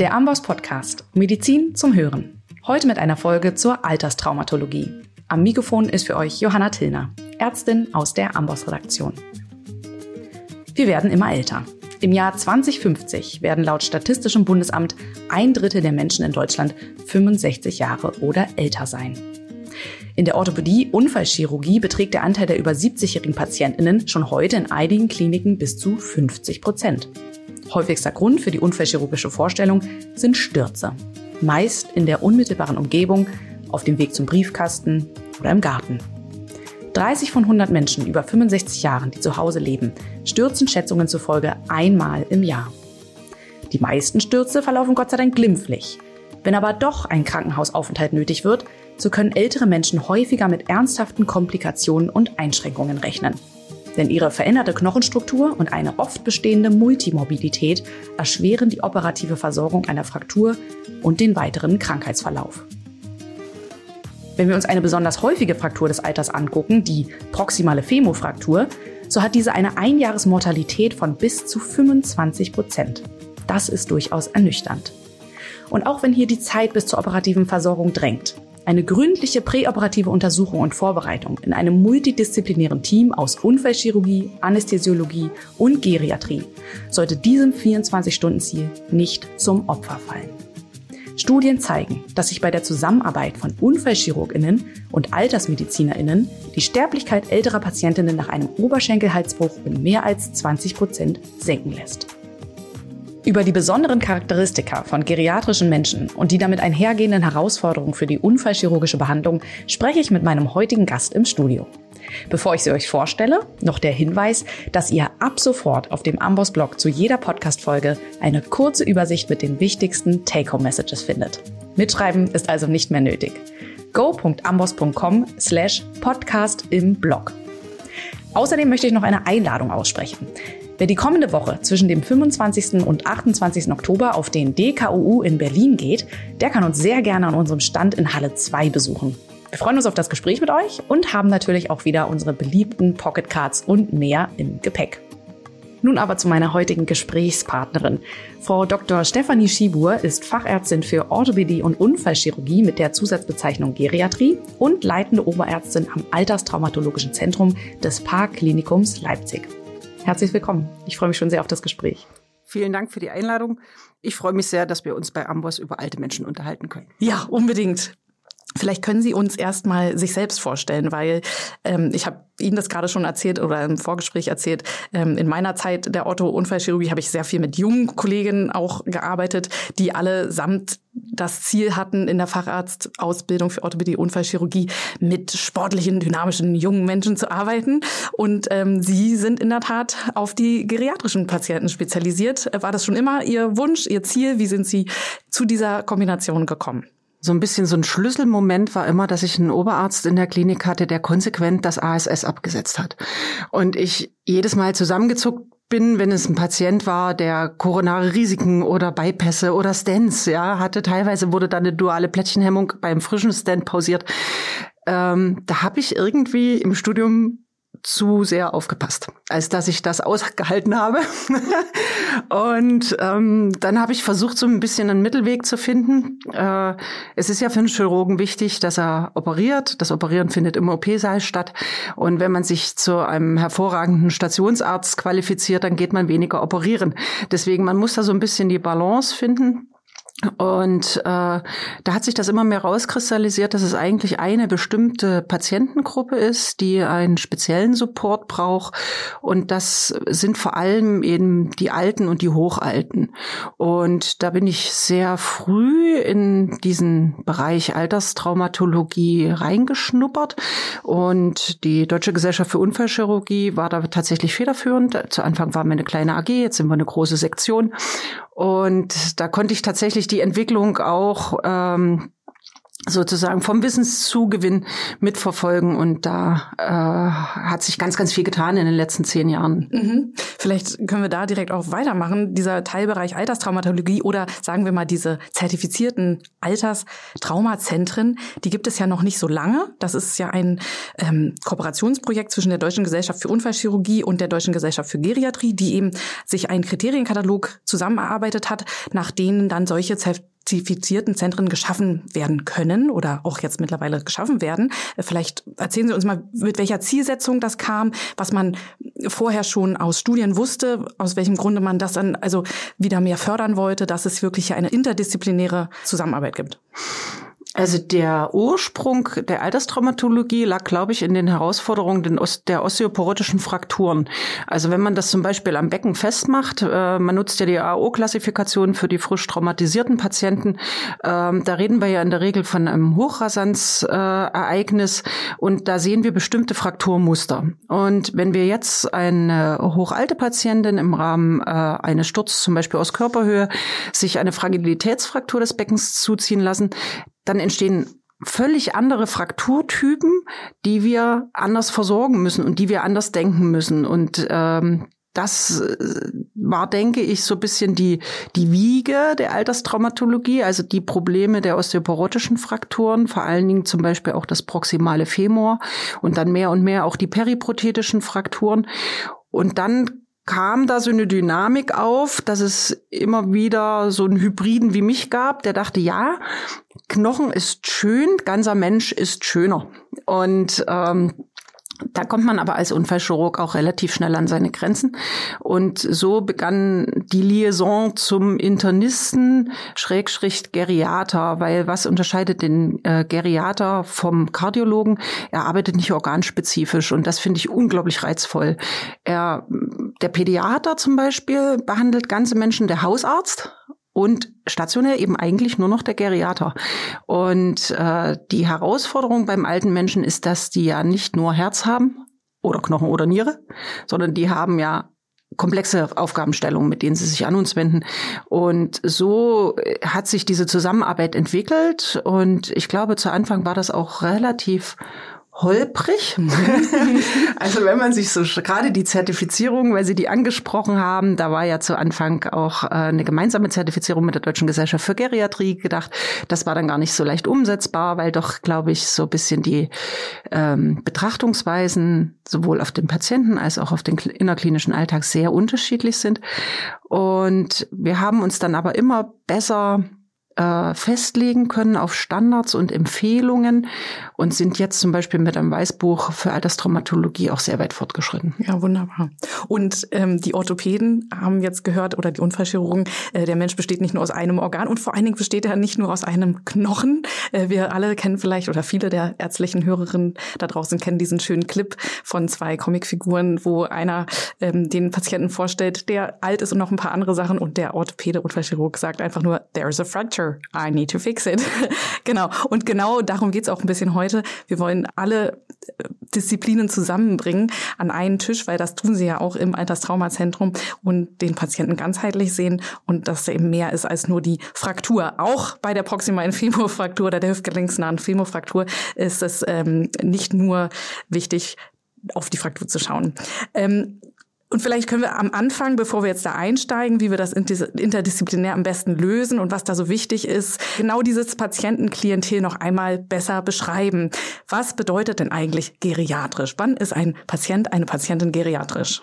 Der Amboss Podcast Medizin zum Hören. Heute mit einer Folge zur Alterstraumatologie. Am Mikrofon ist für euch Johanna Tillner, Ärztin aus der Amboss Redaktion. Wir werden immer älter. Im Jahr 2050 werden laut Statistischem Bundesamt ein Drittel der Menschen in Deutschland 65 Jahre oder älter sein. In der Orthopädie Unfallchirurgie beträgt der Anteil der über 70-jährigen Patientinnen schon heute in einigen Kliniken bis zu 50 Prozent. Häufigster Grund für die unfallchirurgische Vorstellung sind Stürze. Meist in der unmittelbaren Umgebung, auf dem Weg zum Briefkasten oder im Garten. 30 von 100 Menschen über 65 Jahren, die zu Hause leben, stürzen Schätzungen zufolge einmal im Jahr. Die meisten Stürze verlaufen Gott sei Dank glimpflich. Wenn aber doch ein Krankenhausaufenthalt nötig wird, so können ältere Menschen häufiger mit ernsthaften Komplikationen und Einschränkungen rechnen. Denn ihre veränderte Knochenstruktur und eine oft bestehende Multimorbidität erschweren die operative Versorgung einer Fraktur und den weiteren Krankheitsverlauf. Wenn wir uns eine besonders häufige Fraktur des Alters angucken, die proximale Femofraktur, so hat diese eine Einjahresmortalität von bis zu 25 Prozent. Das ist durchaus ernüchternd. Und auch wenn hier die Zeit bis zur operativen Versorgung drängt, eine gründliche präoperative Untersuchung und Vorbereitung in einem multidisziplinären Team aus Unfallchirurgie, Anästhesiologie und Geriatrie sollte diesem 24-Stunden-Ziel nicht zum Opfer fallen. Studien zeigen, dass sich bei der Zusammenarbeit von Unfallchirurginnen und Altersmedizinerinnen die Sterblichkeit älterer Patientinnen nach einem Oberschenkelhalsbruch um mehr als 20 Prozent senken lässt. Über die besonderen Charakteristika von geriatrischen Menschen und die damit einhergehenden Herausforderungen für die unfallchirurgische Behandlung spreche ich mit meinem heutigen Gast im Studio. Bevor ich sie euch vorstelle, noch der Hinweis, dass ihr ab sofort auf dem Amboss-Blog zu jeder Podcast-Folge eine kurze Übersicht mit den wichtigsten Take-Home-Messages findet. Mitschreiben ist also nicht mehr nötig. go.amboss.com slash podcast im Blog. Außerdem möchte ich noch eine Einladung aussprechen. Wer die kommende Woche zwischen dem 25. und 28. Oktober auf den DKUU in Berlin geht, der kann uns sehr gerne an unserem Stand in Halle 2 besuchen. Wir freuen uns auf das Gespräch mit euch und haben natürlich auch wieder unsere beliebten Pocket Cards und mehr im Gepäck. Nun aber zu meiner heutigen Gesprächspartnerin. Frau Dr. Stefanie Schibur ist Fachärztin für Orthopädie und Unfallchirurgie mit der Zusatzbezeichnung Geriatrie und leitende Oberärztin am Alterstraumatologischen Zentrum des Parkklinikums Leipzig. Herzlich willkommen. Ich freue mich schon sehr auf das Gespräch. Vielen Dank für die Einladung. Ich freue mich sehr, dass wir uns bei Amboss über alte Menschen unterhalten können. Ja, unbedingt. Vielleicht können Sie uns erstmal sich selbst vorstellen, weil ähm, ich habe Ihnen das gerade schon erzählt oder im Vorgespräch erzählt. Ähm, in meiner Zeit der Otto-Unfallchirurgie habe ich sehr viel mit jungen Kolleginnen auch gearbeitet, die alle samt das Ziel hatten, in der Facharztausbildung für Orthopädie-Unfallchirurgie mit sportlichen, dynamischen, jungen Menschen zu arbeiten. Und ähm, Sie sind in der Tat auf die geriatrischen Patienten spezialisiert. War das schon immer Ihr Wunsch, Ihr Ziel? Wie sind Sie zu dieser Kombination gekommen? So ein bisschen so ein Schlüsselmoment war immer, dass ich einen Oberarzt in der Klinik hatte, der konsequent das ASS abgesetzt hat. Und ich jedes Mal zusammengezuckt bin, wenn es ein Patient war, der koronare Risiken oder Bypässe oder Stents, ja, hatte. Teilweise wurde dann eine duale Plättchenhemmung beim frischen Stent pausiert. Ähm, da habe ich irgendwie im Studium zu sehr aufgepasst, als dass ich das ausgehalten habe. und ähm, dann habe ich versucht, so ein bisschen einen Mittelweg zu finden. Äh, es ist ja für einen Chirurgen wichtig, dass er operiert. Das Operieren findet im OP-Saal statt. Und wenn man sich zu einem hervorragenden Stationsarzt qualifiziert, dann geht man weniger operieren. Deswegen, man muss da so ein bisschen die Balance finden. Und äh, da hat sich das immer mehr rauskristallisiert, dass es eigentlich eine bestimmte Patientengruppe ist, die einen speziellen Support braucht. Und das sind vor allem eben die Alten und die Hochalten. Und da bin ich sehr früh in diesen Bereich Alterstraumatologie reingeschnuppert. Und die Deutsche Gesellschaft für Unfallchirurgie war da tatsächlich federführend. Zu Anfang waren wir eine kleine AG, jetzt sind wir eine große Sektion. Und da konnte ich tatsächlich die Entwicklung auch ähm, sozusagen vom Wissenszugewinn mitverfolgen. Und da äh, hat sich ganz, ganz viel getan in den letzten zehn Jahren. Mhm. Vielleicht können wir da direkt auch weitermachen. Dieser Teilbereich Alterstraumatologie oder sagen wir mal diese zertifizierten Alterstraumazentren, die gibt es ja noch nicht so lange. Das ist ja ein ähm, Kooperationsprojekt zwischen der Deutschen Gesellschaft für Unfallchirurgie und der Deutschen Gesellschaft für Geriatrie, die eben sich einen Kriterienkatalog zusammengearbeitet hat, nach denen dann solche zertifizierten Zentren geschaffen werden können oder auch jetzt mittlerweile geschaffen werden. Vielleicht erzählen Sie uns mal, mit welcher Zielsetzung das kam, was man vorher schon aus Studien wusste, aus welchem Grunde man das dann also wieder mehr fördern wollte, dass es wirklich eine interdisziplinäre Zusammenarbeit gibt. Also der Ursprung der Alterstraumatologie lag, glaube ich, in den Herausforderungen der osteoporotischen Frakturen. Also wenn man das zum Beispiel am Becken festmacht, äh, man nutzt ja die AO-Klassifikation für die frisch traumatisierten Patienten, ähm, da reden wir ja in der Regel von einem Hochrasanzereignis und da sehen wir bestimmte Frakturmuster. Und wenn wir jetzt eine hochalte Patientin im Rahmen äh, eines Sturzes, zum Beispiel aus Körperhöhe, sich eine Fragilitätsfraktur des Beckens zuziehen lassen, dann entstehen völlig andere Frakturtypen, die wir anders versorgen müssen und die wir anders denken müssen. Und ähm, das äh, war, denke ich, so ein bisschen die, die Wiege der Alterstraumatologie, also die Probleme der osteoporotischen Frakturen, vor allen Dingen zum Beispiel auch das proximale Femur und dann mehr und mehr auch die periprothetischen Frakturen. Und dann kam da so eine Dynamik auf, dass es immer wieder so einen Hybriden wie mich gab, der dachte, ja, Knochen ist schön, ganzer Mensch ist schöner. Und ähm, da kommt man aber als Unfallchirurg auch relativ schnell an seine Grenzen. Und so begann die Liaison zum Internisten, Schrägstrich Geriater, weil was unterscheidet den äh, Geriater vom Kardiologen? Er arbeitet nicht organspezifisch und das finde ich unglaublich reizvoll. Er, der Pädiater zum Beispiel behandelt ganze Menschen, der Hausarzt und stationär eben eigentlich nur noch der Geriater. Und äh, die Herausforderung beim alten Menschen ist, dass die ja nicht nur Herz haben oder Knochen oder Niere, sondern die haben ja komplexe Aufgabenstellungen, mit denen sie sich an uns wenden. Und so hat sich diese Zusammenarbeit entwickelt. Und ich glaube, zu Anfang war das auch relativ holprig. also wenn man sich so gerade die Zertifizierung, weil Sie die angesprochen haben, da war ja zu Anfang auch äh, eine gemeinsame Zertifizierung mit der Deutschen Gesellschaft für Geriatrie gedacht. Das war dann gar nicht so leicht umsetzbar, weil doch, glaube ich, so ein bisschen die ähm, Betrachtungsweisen sowohl auf den Patienten als auch auf den innerklinischen Alltag sehr unterschiedlich sind. Und wir haben uns dann aber immer besser äh, festlegen können auf Standards und Empfehlungen und sind jetzt zum Beispiel mit einem Weißbuch für Alterstraumatologie auch sehr weit fortgeschritten. Ja, wunderbar. Und ähm, die Orthopäden haben jetzt gehört, oder die Unfallchirurgen, äh, der Mensch besteht nicht nur aus einem Organ und vor allen Dingen besteht er nicht nur aus einem Knochen. Äh, wir alle kennen vielleicht, oder viele der ärztlichen Hörerinnen da draußen kennen diesen schönen Clip von zwei Comicfiguren, wo einer ähm, den Patienten vorstellt, der alt ist und noch ein paar andere Sachen und der Orthopäde, Unfallchirurg sagt einfach nur, there's a fracture. I need to fix it. genau. Und genau darum geht's auch ein bisschen heute. Wir wollen alle äh, Disziplinen zusammenbringen an einen Tisch, weil das tun sie ja auch im Alterstraumazentrum und den Patienten ganzheitlich sehen und dass eben mehr ist als nur die Fraktur. Auch bei der proximalen Femurfraktur oder der hüftgelenksnahen Femurfraktur ist es ähm, nicht nur wichtig, auf die Fraktur zu schauen. Ähm, und vielleicht können wir am Anfang, bevor wir jetzt da einsteigen, wie wir das interdisziplinär am besten lösen und was da so wichtig ist, genau dieses Patientenklientel noch einmal besser beschreiben. Was bedeutet denn eigentlich geriatrisch? Wann ist ein Patient, eine Patientin geriatrisch?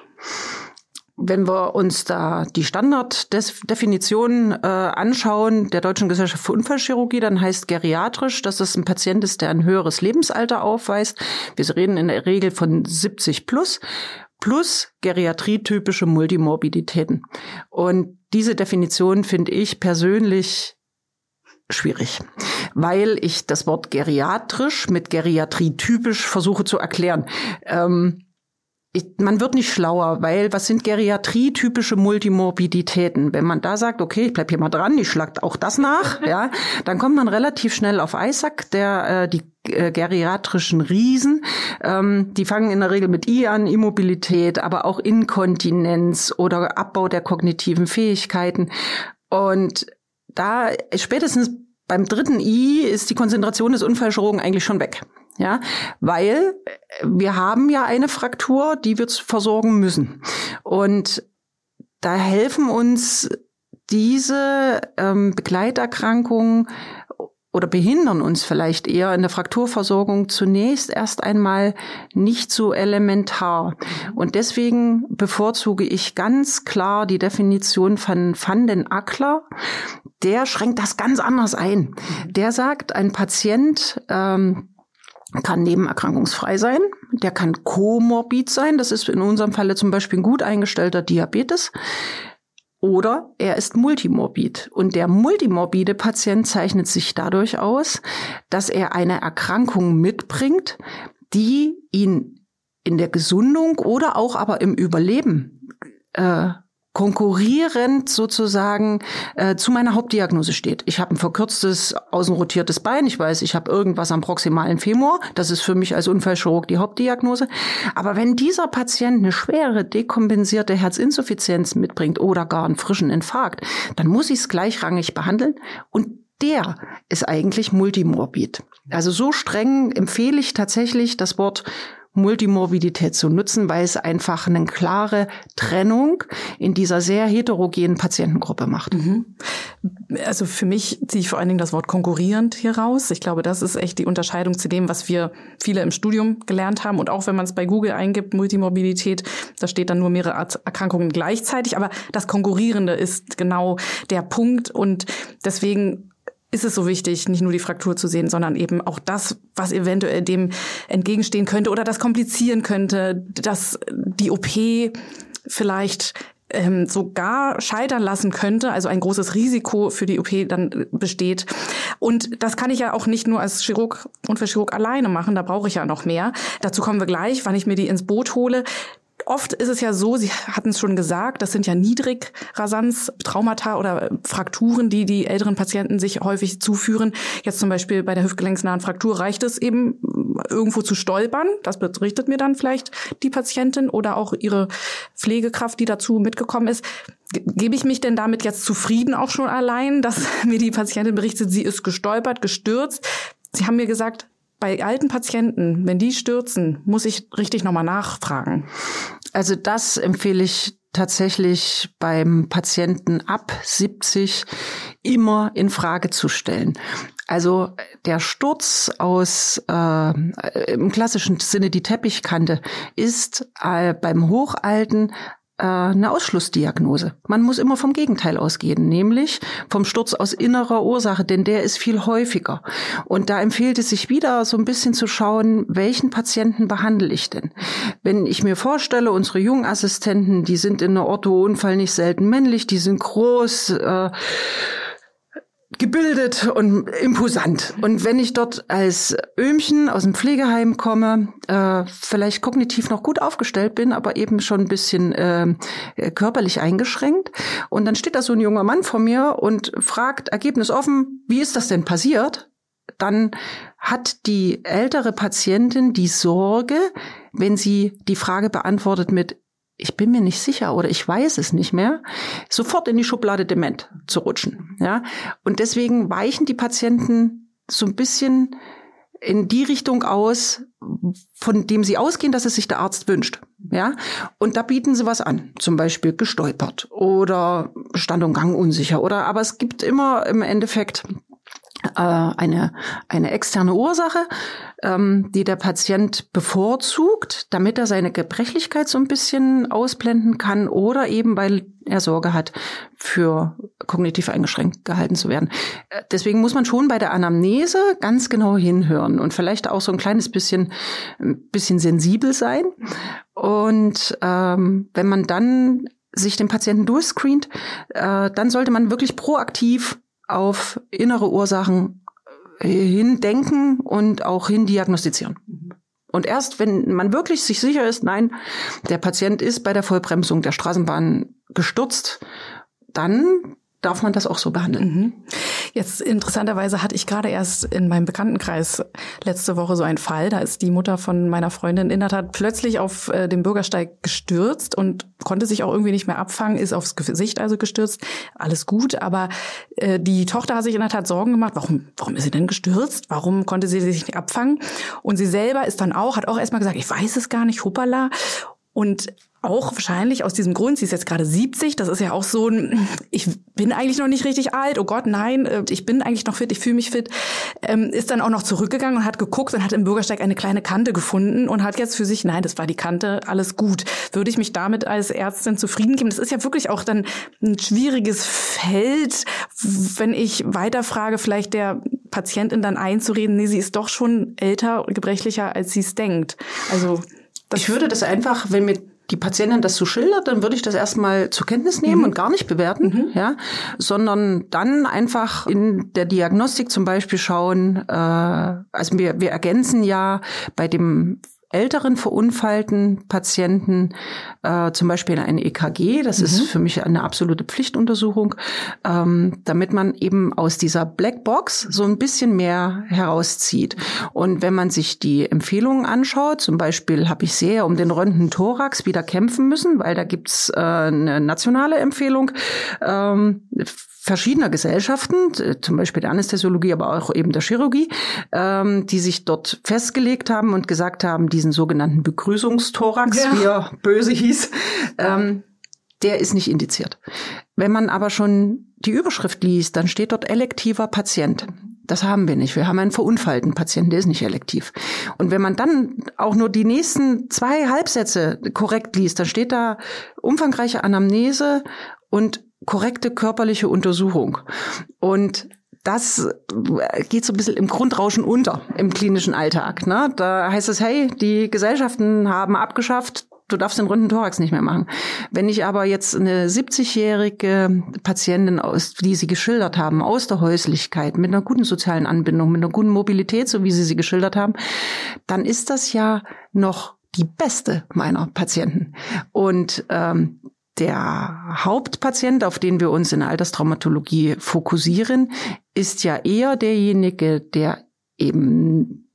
Wenn wir uns da die Standarddefinition äh, anschauen der Deutschen Gesellschaft für Unfallchirurgie, dann heißt geriatrisch, dass es ein Patient ist, der ein höheres Lebensalter aufweist. Wir reden in der Regel von 70 plus plus geriatrietypische Multimorbiditäten. Und diese Definition finde ich persönlich schwierig, weil ich das Wort geriatrisch mit geriatrietypisch versuche zu erklären. Ähm, man wird nicht schlauer, weil was sind geriatrietypische Multimorbiditäten? Wenn man da sagt, okay, ich bleib hier mal dran, ich schlag auch das nach, ja, dann kommt man relativ schnell auf Isaac, der äh, die geriatrischen Riesen. Ähm, die fangen in der Regel mit I an, Immobilität, aber auch Inkontinenz oder Abbau der kognitiven Fähigkeiten. Und da spätestens beim dritten I ist die Konzentration des Unfallchirurgen eigentlich schon weg. Ja, weil wir haben ja eine Fraktur, die wir versorgen müssen. Und da helfen uns diese ähm, Begleiterkrankungen oder behindern uns vielleicht eher in der Frakturversorgung zunächst erst einmal nicht so elementar. Und deswegen bevorzuge ich ganz klar die Definition von Van den Ackler. Der schränkt das ganz anders ein. Der sagt, ein Patient ähm, kann nebenerkrankungsfrei sein, der kann komorbid sein, das ist in unserem Falle zum Beispiel ein gut eingestellter Diabetes. Oder er ist multimorbid. Und der multimorbide Patient zeichnet sich dadurch aus, dass er eine Erkrankung mitbringt, die ihn in der Gesundung oder auch aber im Überleben äh, konkurrierend sozusagen äh, zu meiner Hauptdiagnose steht. Ich habe ein verkürztes außenrotiertes Bein, ich weiß, ich habe irgendwas am proximalen Femur, das ist für mich als Unfallchirurg die Hauptdiagnose. Aber wenn dieser Patient eine schwere dekompensierte Herzinsuffizienz mitbringt oder gar einen frischen Infarkt, dann muss ich es gleichrangig behandeln und der ist eigentlich multimorbid. Also so streng empfehle ich tatsächlich das Wort Multimorbidität zu nutzen, weil es einfach eine klare Trennung in dieser sehr heterogenen Patientengruppe macht. Mhm. Also für mich ziehe ich vor allen Dingen das Wort konkurrierend hier raus. Ich glaube, das ist echt die Unterscheidung zu dem, was wir viele im Studium gelernt haben. Und auch wenn man es bei Google eingibt, Multimorbidität, da steht dann nur mehrere Erkrankungen gleichzeitig. Aber das Konkurrierende ist genau der Punkt. Und deswegen ist es so wichtig, nicht nur die Fraktur zu sehen, sondern eben auch das, was eventuell dem entgegenstehen könnte oder das komplizieren könnte, dass die OP vielleicht ähm, sogar scheitern lassen könnte, also ein großes Risiko für die OP dann besteht. Und das kann ich ja auch nicht nur als Chirurg und für Chirurg alleine machen, da brauche ich ja noch mehr. Dazu kommen wir gleich, wann ich mir die ins Boot hole oft ist es ja so, Sie hatten es schon gesagt, das sind ja Niedrigrasanz-Traumata oder Frakturen, die die älteren Patienten sich häufig zuführen. Jetzt zum Beispiel bei der hüftgelenksnahen Fraktur reicht es eben, irgendwo zu stolpern. Das berichtet mir dann vielleicht die Patientin oder auch ihre Pflegekraft, die dazu mitgekommen ist. Gebe ich mich denn damit jetzt zufrieden auch schon allein, dass mir die Patientin berichtet, sie ist gestolpert, gestürzt? Sie haben mir gesagt, bei alten Patienten, wenn die stürzen, muss ich richtig nochmal nachfragen. Also das empfehle ich tatsächlich beim Patienten ab 70 immer in Frage zu stellen. Also der Sturz aus äh, im klassischen Sinne die Teppichkante ist äh, beim Hochalten eine Ausschlussdiagnose. Man muss immer vom Gegenteil ausgehen, nämlich vom Sturz aus innerer Ursache, denn der ist viel häufiger. Und da empfiehlt es sich wieder so ein bisschen zu schauen, welchen Patienten behandle ich denn? Wenn ich mir vorstelle, unsere Jungassistenten, die sind in einer Ortho-Unfall nicht selten männlich, die sind groß, äh, gebildet und imposant. Und wenn ich dort als Öhmchen aus dem Pflegeheim komme, äh, vielleicht kognitiv noch gut aufgestellt bin, aber eben schon ein bisschen äh, körperlich eingeschränkt, und dann steht da so ein junger Mann vor mir und fragt, Ergebnis offen, wie ist das denn passiert? Dann hat die ältere Patientin die Sorge, wenn sie die Frage beantwortet mit ich bin mir nicht sicher oder ich weiß es nicht mehr, sofort in die Schublade dement zu rutschen. Ja, und deswegen weichen die Patienten so ein bisschen in die Richtung aus, von dem sie ausgehen, dass es sich der Arzt wünscht. Ja, und da bieten sie was an, zum Beispiel gestolpert oder Stand und Gang unsicher oder, aber es gibt immer im Endeffekt äh, eine, eine externe Ursache, ähm, die der Patient bevorzugt, damit er seine Gebrechlichkeit so ein bisschen ausblenden kann oder eben weil er Sorge hat, für kognitiv eingeschränkt gehalten zu werden. Äh, deswegen muss man schon bei der Anamnese ganz genau hinhören und vielleicht auch so ein kleines bisschen, ein bisschen sensibel sein. Und ähm, wenn man dann sich den Patienten durchscreent, äh, dann sollte man wirklich proaktiv auf innere Ursachen äh, hindenken und auch hindiagnostizieren. Und erst wenn man wirklich sich sicher ist, nein, der Patient ist bei der Vollbremsung der Straßenbahn gestürzt, dann darf man das auch so behandeln. Mhm. Jetzt interessanterweise hatte ich gerade erst in meinem Bekanntenkreis letzte Woche so einen Fall. Da ist die Mutter von meiner Freundin in der Tat plötzlich auf äh, dem Bürgersteig gestürzt und konnte sich auch irgendwie nicht mehr abfangen, ist aufs Gesicht also gestürzt. Alles gut, aber äh, die Tochter hat sich in der Tat Sorgen gemacht. Warum, warum ist sie denn gestürzt? Warum konnte sie sich nicht abfangen? Und sie selber ist dann auch, hat auch erstmal gesagt, ich weiß es gar nicht, hoppala. Und auch wahrscheinlich aus diesem Grund, sie ist jetzt gerade 70, das ist ja auch so ein, ich bin eigentlich noch nicht richtig alt, oh Gott, nein, äh, ich bin eigentlich noch fit, ich fühle mich fit, ähm, ist dann auch noch zurückgegangen und hat geguckt und hat im Bürgersteig eine kleine Kante gefunden und hat jetzt für sich, nein, das war die Kante, alles gut. Würde ich mich damit als Ärztin zufrieden geben? Das ist ja wirklich auch dann ein schwieriges Feld, wenn ich weiterfrage, vielleicht der Patientin dann einzureden, nee, sie ist doch schon älter, gebrechlicher, als sie es denkt. Also ich würde das einfach, wenn mir die Patientin das so schildert, dann würde ich das erstmal zur Kenntnis nehmen mhm. und gar nicht bewerten, mhm. ja, sondern dann einfach in der Diagnostik zum Beispiel schauen, äh, also wir, wir ergänzen ja bei dem älteren verunfallten Patienten äh, zum Beispiel ein EKG. Das mhm. ist für mich eine absolute Pflichtuntersuchung, ähm, damit man eben aus dieser Blackbox so ein bisschen mehr herauszieht. Und wenn man sich die Empfehlungen anschaut, zum Beispiel habe ich sehr um den Röntgen-Thorax wieder kämpfen müssen, weil da gibt's äh, eine nationale Empfehlung. Ähm, verschiedener Gesellschaften, zum Beispiel der Anästhesiologie, aber auch eben der Chirurgie, ähm, die sich dort festgelegt haben und gesagt haben, diesen sogenannten Begrüßungsthorax, ja. wie er böse hieß, ähm, der ist nicht indiziert. Wenn man aber schon die Überschrift liest, dann steht dort elektiver Patient. Das haben wir nicht. Wir haben einen verunfallten Patienten, der ist nicht elektiv. Und wenn man dann auch nur die nächsten zwei Halbsätze korrekt liest, dann steht da umfangreiche Anamnese und korrekte körperliche Untersuchung. Und das geht so ein bisschen im Grundrauschen unter im klinischen Alltag. Ne? Da heißt es, hey, die Gesellschaften haben abgeschafft, du darfst den runden Thorax nicht mehr machen. Wenn ich aber jetzt eine 70-jährige Patientin, aus, die sie geschildert haben, aus der Häuslichkeit, mit einer guten sozialen Anbindung, mit einer guten Mobilität, so wie sie sie geschildert haben, dann ist das ja noch die beste meiner Patienten. Und ähm, der Hauptpatient, auf den wir uns in Alterstraumatologie fokussieren, ist ja eher derjenige, der eben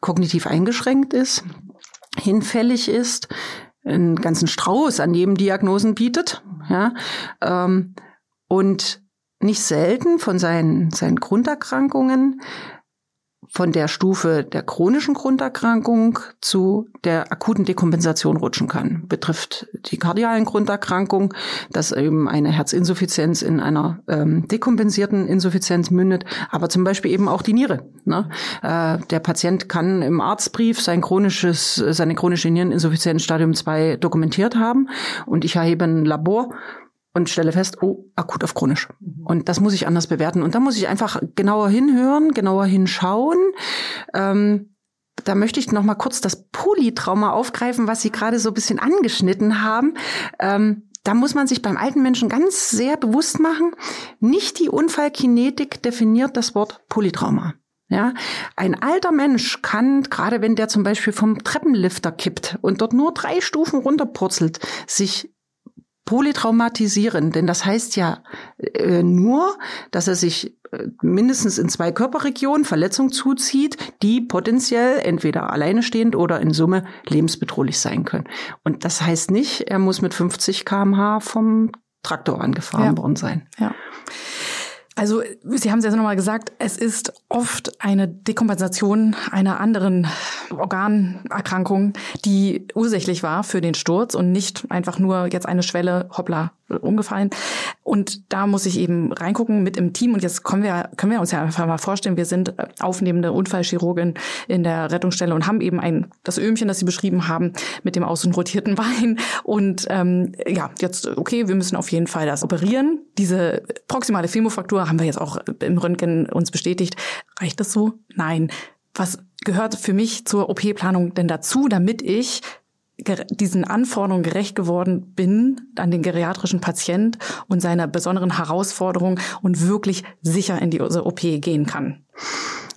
kognitiv eingeschränkt ist, hinfällig ist, einen ganzen Strauß an Nebendiagnosen bietet, ja, ähm, und nicht selten von seinen, seinen Grunderkrankungen von der Stufe der chronischen Grunderkrankung zu der akuten Dekompensation rutschen kann. Betrifft die kardialen Grunderkrankungen, dass eben eine Herzinsuffizienz in einer ähm, dekompensierten Insuffizienz mündet, aber zum Beispiel eben auch die Niere. Ne? Äh, der Patient kann im Arztbrief sein chronisches, seine chronische Niereninsuffizienz Stadium 2 dokumentiert haben und ich erhebe ein Labor und stelle fest, oh, akut auf chronisch. Mhm. Und das muss ich anders bewerten. Und da muss ich einfach genauer hinhören, genauer hinschauen. Ähm, da möchte ich noch mal kurz das Polytrauma aufgreifen, was Sie gerade so ein bisschen angeschnitten haben. Ähm, da muss man sich beim alten Menschen ganz sehr bewusst machen, nicht die Unfallkinetik definiert das Wort Polytrauma. Ja, ein alter Mensch kann, gerade wenn der zum Beispiel vom Treppenlifter kippt und dort nur drei Stufen runterpurzelt, sich polytraumatisieren, denn das heißt ja äh, nur, dass er sich äh, mindestens in zwei Körperregionen Verletzung zuzieht, die potenziell entweder alleine stehend oder in Summe lebensbedrohlich sein können. Und das heißt nicht, er muss mit 50 kmh vom Traktor angefahren ja. worden sein. Ja. Also Sie haben es jetzt nochmal gesagt, es ist oft eine Dekompensation einer anderen Organerkrankung, die ursächlich war für den Sturz und nicht einfach nur jetzt eine Schwelle, hoppla, umgefallen. Und da muss ich eben reingucken mit im Team. Und jetzt können wir, können wir uns ja einfach mal vorstellen, wir sind aufnehmende Unfallchirurgin in der Rettungsstelle und haben eben ein, das Öhmchen, das Sie beschrieben haben, mit dem außenrotierten Bein. Und ähm, ja, jetzt, okay, wir müssen auf jeden Fall das operieren. Diese proximale Femofraktur haben wir jetzt auch im Röntgen uns bestätigt. Reicht das so? Nein. Was gehört für mich zur OP-Planung denn dazu, damit ich diesen Anforderungen gerecht geworden bin an den geriatrischen Patient und seiner besonderen Herausforderung und wirklich sicher in die OP gehen kann.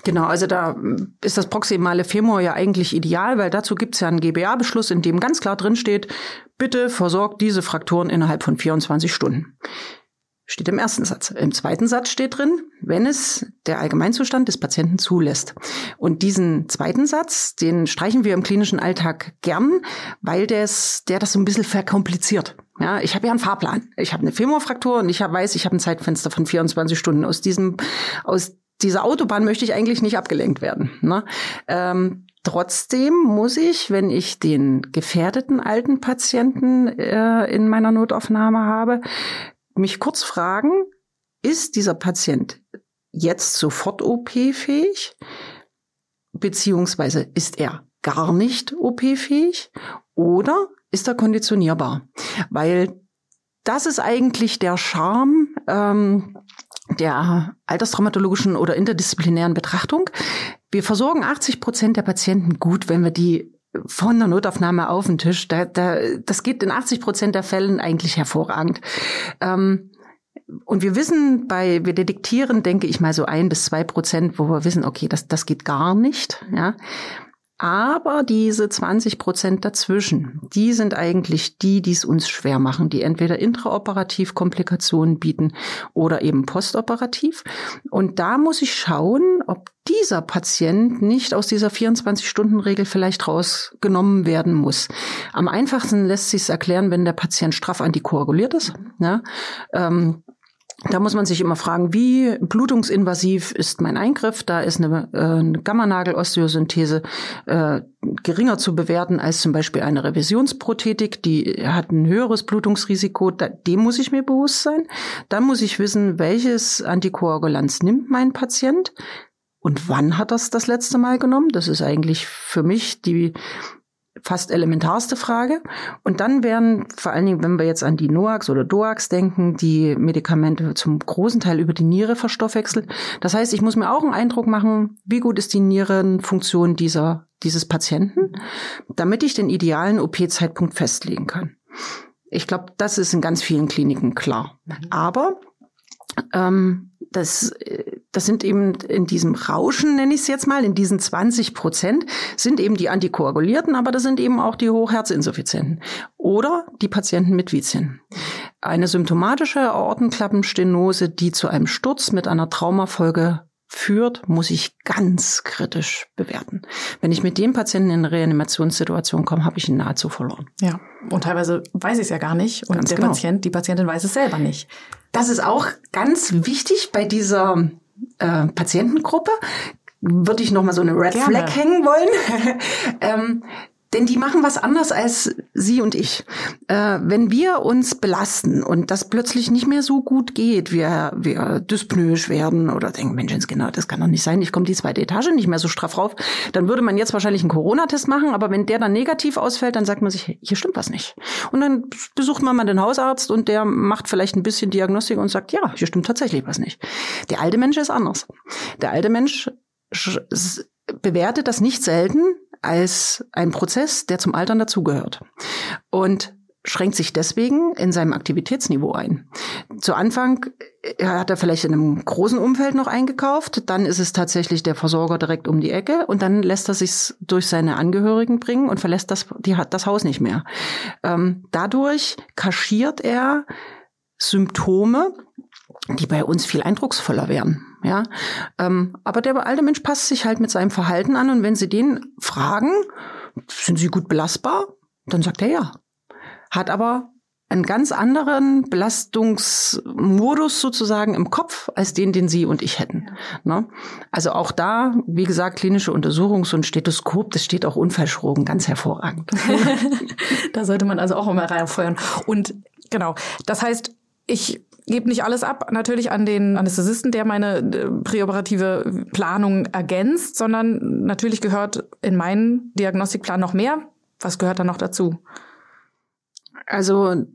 Genau, also da ist das proximale Femur ja eigentlich ideal, weil dazu gibt es ja einen GBA-Beschluss, in dem ganz klar drin steht, bitte versorgt diese Frakturen innerhalb von 24 Stunden. Steht im ersten Satz. Im zweiten Satz steht drin, wenn es der Allgemeinzustand des Patienten zulässt. Und diesen zweiten Satz, den streichen wir im klinischen Alltag gern, weil des, der das so ein bisschen verkompliziert. Ja, ich habe ja einen Fahrplan. Ich habe eine Femorfraktur und ich hab, weiß, ich habe ein Zeitfenster von 24 Stunden. Aus diesem, aus dieser Autobahn möchte ich eigentlich nicht abgelenkt werden. Ne? Ähm, Trotzdem muss ich, wenn ich den gefährdeten alten Patienten äh, in meiner Notaufnahme habe, mich kurz fragen, ist dieser Patient jetzt sofort OP-fähig? Beziehungsweise ist er gar nicht OP-fähig? Oder ist er konditionierbar? Weil das ist eigentlich der Charme ähm, der alterstraumatologischen oder interdisziplinären Betrachtung. Wir versorgen 80 Prozent der Patienten gut, wenn wir die von der Notaufnahme auf den Tisch. Da, da, das geht in 80 Prozent der Fällen eigentlich hervorragend. Ähm, und wir wissen bei, wir detektieren, denke ich mal, so ein bis zwei Prozent, wo wir wissen, okay, das, das geht gar nicht, ja. Aber diese 20 Prozent dazwischen, die sind eigentlich die, die es uns schwer machen, die entweder intraoperativ Komplikationen bieten oder eben postoperativ. Und da muss ich schauen, ob dieser Patient nicht aus dieser 24-Stunden-Regel vielleicht rausgenommen werden muss. Am einfachsten lässt sich es erklären, wenn der Patient straff antikoaguliert ist. Ja, ähm, da muss man sich immer fragen, wie blutungsinvasiv ist mein Eingriff? Da ist eine, äh, eine Gammanagel-Osteosynthese äh, geringer zu bewerten als zum Beispiel eine Revisionsprothetik. Die hat ein höheres Blutungsrisiko. Da, dem muss ich mir bewusst sein. Dann muss ich wissen, welches Antikoagulanz nimmt mein Patient. Und wann hat das das letzte Mal genommen? Das ist eigentlich für mich die fast elementarste Frage. Und dann werden vor allen Dingen, wenn wir jetzt an die NOAX oder DOAX denken, die Medikamente zum großen Teil über die Niere verstoffwechselt. Das heißt, ich muss mir auch einen Eindruck machen, wie gut ist die Nierenfunktion dieser, dieses Patienten, damit ich den idealen OP-Zeitpunkt festlegen kann. Ich glaube, das ist in ganz vielen Kliniken klar. Mhm. Aber ähm, das, das sind eben in diesem Rauschen, nenne ich es jetzt mal, in diesen 20 Prozent, sind eben die Antikoagulierten, aber das sind eben auch die Hochherzinsuffizienten oder die Patienten mit Vizien. Eine symptomatische Aortenklappenstenose, die zu einem Sturz mit einer Traumafolge führt, muss ich ganz kritisch bewerten. Wenn ich mit dem Patienten in eine Reanimationssituation komme, habe ich ihn nahezu verloren. Ja, und teilweise weiß ich es ja gar nicht und ganz der genau. Patient, die Patientin weiß es selber nicht. Das ist auch ganz wichtig bei dieser äh, Patientengruppe. Würde ich noch mal so eine Red Gerne. Flag hängen wollen. ähm, denn die machen was anders als Sie und ich. Äh, wenn wir uns belasten und das plötzlich nicht mehr so gut geht, wir, wir dyspnoisch werden oder denken, Mensch, genau, das kann doch nicht sein, ich komme die zweite Etage nicht mehr so straff rauf, dann würde man jetzt wahrscheinlich einen Corona-Test machen, aber wenn der dann negativ ausfällt, dann sagt man sich, hier stimmt was nicht. Und dann besucht man mal den Hausarzt und der macht vielleicht ein bisschen Diagnostik und sagt, ja, hier stimmt tatsächlich was nicht. Der alte Mensch ist anders. Der alte Mensch bewertet das nicht selten als ein Prozess, der zum Altern dazugehört. Und schränkt sich deswegen in seinem Aktivitätsniveau ein. Zu Anfang äh, hat er vielleicht in einem großen Umfeld noch eingekauft, dann ist es tatsächlich der Versorger direkt um die Ecke und dann lässt er sich durch seine Angehörigen bringen und verlässt das, die, das Haus nicht mehr. Ähm, dadurch kaschiert er Symptome, die bei uns viel eindrucksvoller wären. Ja, ähm, aber der alte Mensch passt sich halt mit seinem Verhalten an und wenn Sie den fragen, sind Sie gut belastbar? Dann sagt er ja. Hat aber einen ganz anderen Belastungsmodus sozusagen im Kopf als den, den Sie und ich hätten. Ne? Also auch da, wie gesagt, klinische Untersuchungs- und Stethoskop, das steht auch Unfallchirurgen ganz hervorragend. da sollte man also auch immer reinfeuern. Und genau, das heißt, ich gebe nicht alles ab, natürlich an den Anästhesisten, der meine äh, präoperative Planung ergänzt, sondern natürlich gehört in meinen Diagnostikplan noch mehr. Was gehört da noch dazu? Also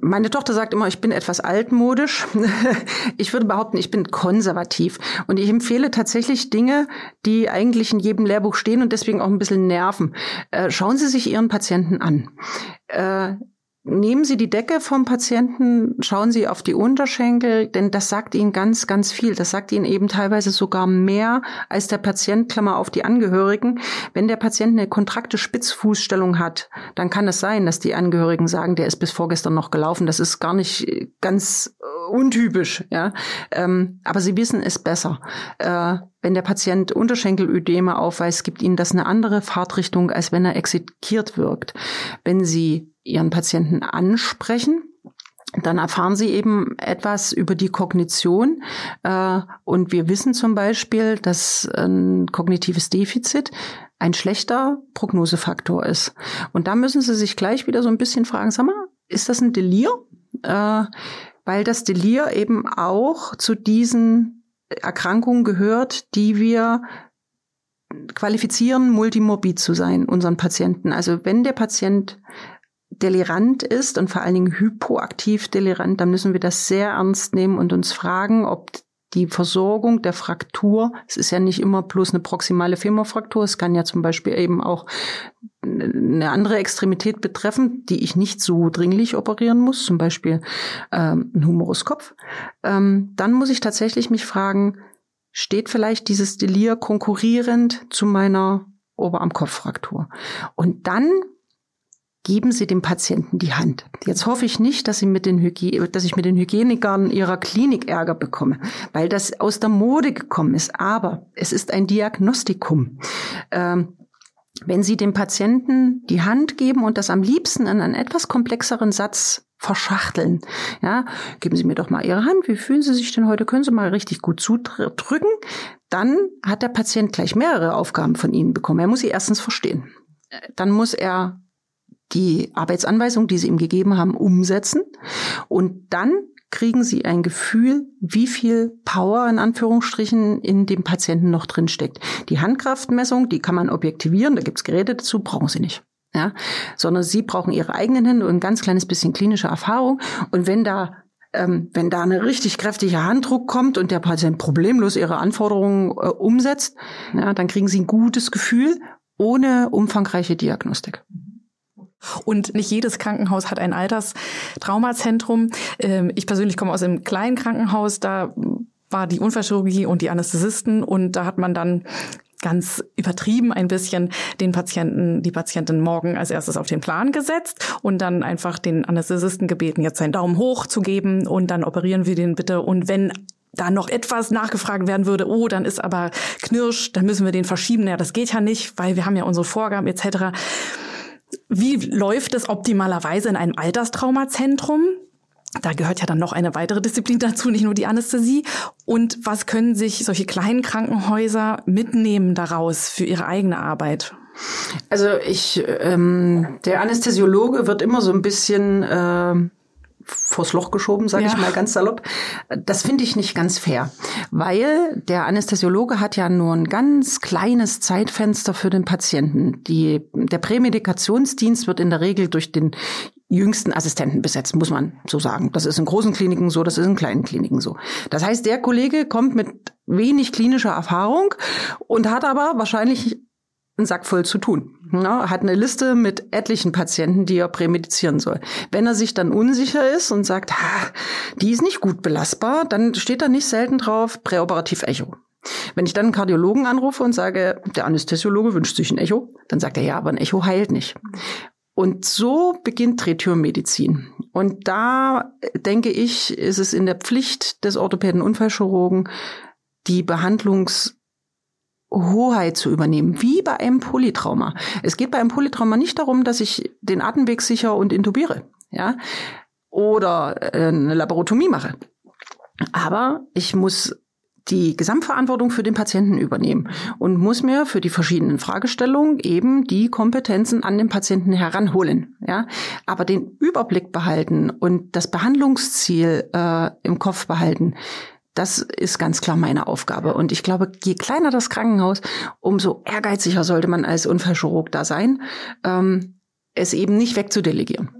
meine Tochter sagt immer, ich bin etwas altmodisch. Ich würde behaupten, ich bin konservativ. Und ich empfehle tatsächlich Dinge, die eigentlich in jedem Lehrbuch stehen und deswegen auch ein bisschen nerven. Äh, schauen Sie sich Ihren Patienten an äh, Nehmen Sie die Decke vom Patienten, schauen Sie auf die Unterschenkel, denn das sagt Ihnen ganz, ganz viel. Das sagt Ihnen eben teilweise sogar mehr als der Patient, Klammer auf die Angehörigen. Wenn der Patient eine kontrakte Spitzfußstellung hat, dann kann es sein, dass die Angehörigen sagen, der ist bis vorgestern noch gelaufen. Das ist gar nicht ganz untypisch, ja. Ähm, aber sie wissen es besser. Äh, wenn der Patient Unterschenkelödeme aufweist, gibt ihnen das eine andere Fahrtrichtung, als wenn er exekiert wirkt. Wenn sie ihren Patienten ansprechen, dann erfahren sie eben etwas über die Kognition. Äh, und wir wissen zum Beispiel, dass ein kognitives Defizit ein schlechter Prognosefaktor ist. Und da müssen Sie sich gleich wieder so ein bisschen fragen, sag mal, ist das ein Delir? Äh, weil das Delir eben auch zu diesen Erkrankungen gehört, die wir qualifizieren, multimorbid zu sein, unseren Patienten. Also wenn der Patient delirant ist und vor allen Dingen hypoaktiv delirant, dann müssen wir das sehr ernst nehmen und uns fragen, ob die Versorgung der Fraktur, es ist ja nicht immer bloß eine proximale Femorfraktur, es kann ja zum Beispiel eben auch eine andere Extremität betreffen, die ich nicht so dringlich operieren muss, zum Beispiel ähm, ein Humoruskopf, ähm, dann muss ich tatsächlich mich fragen, steht vielleicht dieses Delir konkurrierend zu meiner Oberarmkopffraktur? Und dann geben Sie dem Patienten die Hand. Jetzt hoffe ich nicht, dass, Sie mit den dass ich mit den Hygienikern Ihrer Klinik Ärger bekomme, weil das aus der Mode gekommen ist. Aber es ist ein Diagnostikum. Ähm, wenn Sie dem Patienten die Hand geben und das am liebsten in einen etwas komplexeren Satz verschachteln. Ja, geben Sie mir doch mal Ihre Hand. Wie fühlen Sie sich denn heute? Können Sie mal richtig gut zudrücken? Dann hat der Patient gleich mehrere Aufgaben von Ihnen bekommen. Er muss sie erstens verstehen. Dann muss er die Arbeitsanweisung, die sie ihm gegeben haben, umsetzen. Und dann kriegen sie ein Gefühl, wie viel Power in Anführungsstrichen in dem Patienten noch drin steckt. Die Handkraftmessung, die kann man objektivieren, da gibt's Geräte dazu, brauchen sie nicht. Ja, sondern sie brauchen ihre eigenen Hände und ein ganz kleines bisschen klinische Erfahrung. Und wenn da ähm, wenn da eine richtig kräftige Handdruck kommt und der Patient problemlos ihre Anforderungen äh, umsetzt, ja, dann kriegen sie ein gutes Gefühl ohne umfangreiche Diagnostik. Und nicht jedes Krankenhaus hat ein Alterstraumazentrum. Ähm, ich persönlich komme aus einem kleinen Krankenhaus, da war die Unfallchirurgie und die Anästhesisten und da hat man dann ganz übertrieben ein bisschen den Patienten, die Patientin morgen als erstes auf den Plan gesetzt und dann einfach den Anästhesisten gebeten, jetzt seinen Daumen hoch zu geben und dann operieren wir den bitte. Und wenn da noch etwas nachgefragt werden würde, oh, dann ist aber Knirsch, dann müssen wir den verschieben. Ja, das geht ja nicht, weil wir haben ja unsere Vorgaben etc. Wie läuft es optimalerweise in einem Alterstraumazentrum? Da gehört ja dann noch eine weitere Disziplin dazu, nicht nur die Anästhesie. Und was können sich solche kleinen Krankenhäuser mitnehmen daraus für ihre eigene Arbeit? Also ich, ähm, der Anästhesiologe wird immer so ein bisschen äh, vors Loch geschoben, sage ja. ich mal ganz salopp. Das finde ich nicht ganz fair, weil der Anästhesiologe hat ja nur ein ganz kleines Zeitfenster für den Patienten. Die, der Prämedikationsdienst wird in der Regel durch den jüngsten Assistenten besetzt, muss man so sagen. Das ist in großen Kliniken so, das ist in kleinen Kliniken so. Das heißt, der Kollege kommt mit wenig klinischer Erfahrung und hat aber wahrscheinlich einen Sack voll zu tun. Ja, hat eine Liste mit etlichen Patienten, die er prämedizieren soll. Wenn er sich dann unsicher ist und sagt, ha, die ist nicht gut belastbar, dann steht da nicht selten drauf präoperativ Echo. Wenn ich dann einen Kardiologen anrufe und sage, der Anästhesiologe wünscht sich ein Echo, dann sagt er, ja, aber ein Echo heilt nicht. Und so beginnt Drehtürmedizin. Und da denke ich, ist es in der Pflicht des Orthopäden Unfallchirurgen, die Behandlungs Hoheit zu übernehmen, wie bei einem Polytrauma. Es geht bei einem Polytrauma nicht darum, dass ich den Atemweg sicher und intubiere, ja, oder äh, eine Laparotomie mache. Aber ich muss die Gesamtverantwortung für den Patienten übernehmen und muss mir für die verschiedenen Fragestellungen eben die Kompetenzen an den Patienten heranholen, ja, aber den Überblick behalten und das Behandlungsziel äh, im Kopf behalten. Das ist ganz klar meine Aufgabe. Und ich glaube, je kleiner das Krankenhaus, umso ehrgeiziger sollte man als Unfallchirurg da sein, ähm, es eben nicht wegzudelegieren.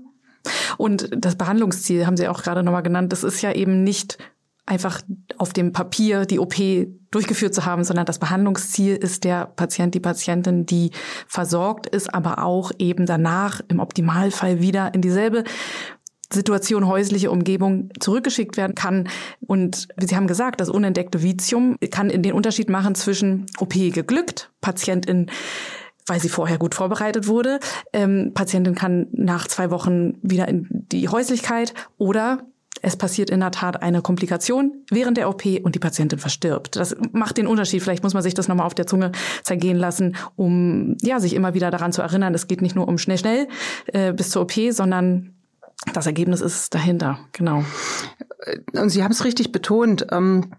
Und das Behandlungsziel haben Sie auch gerade nochmal genannt. Das ist ja eben nicht einfach auf dem Papier die OP durchgeführt zu haben, sondern das Behandlungsziel ist der Patient, die Patientin, die versorgt ist, aber auch eben danach im Optimalfall wieder in dieselbe Situation, häusliche Umgebung zurückgeschickt werden kann. Und Sie haben gesagt, das unentdeckte Vitium kann den Unterschied machen zwischen OP geglückt, Patientin weil sie vorher gut vorbereitet wurde. Ähm, Patientin kann nach zwei Wochen wieder in die Häuslichkeit oder es passiert in der Tat eine Komplikation während der OP und die Patientin verstirbt. Das macht den Unterschied. Vielleicht muss man sich das nochmal auf der Zunge zergehen lassen, um ja sich immer wieder daran zu erinnern, es geht nicht nur um schnell, schnell äh, bis zur OP, sondern das Ergebnis ist dahinter. Genau. Und Sie haben es richtig betont. Ähm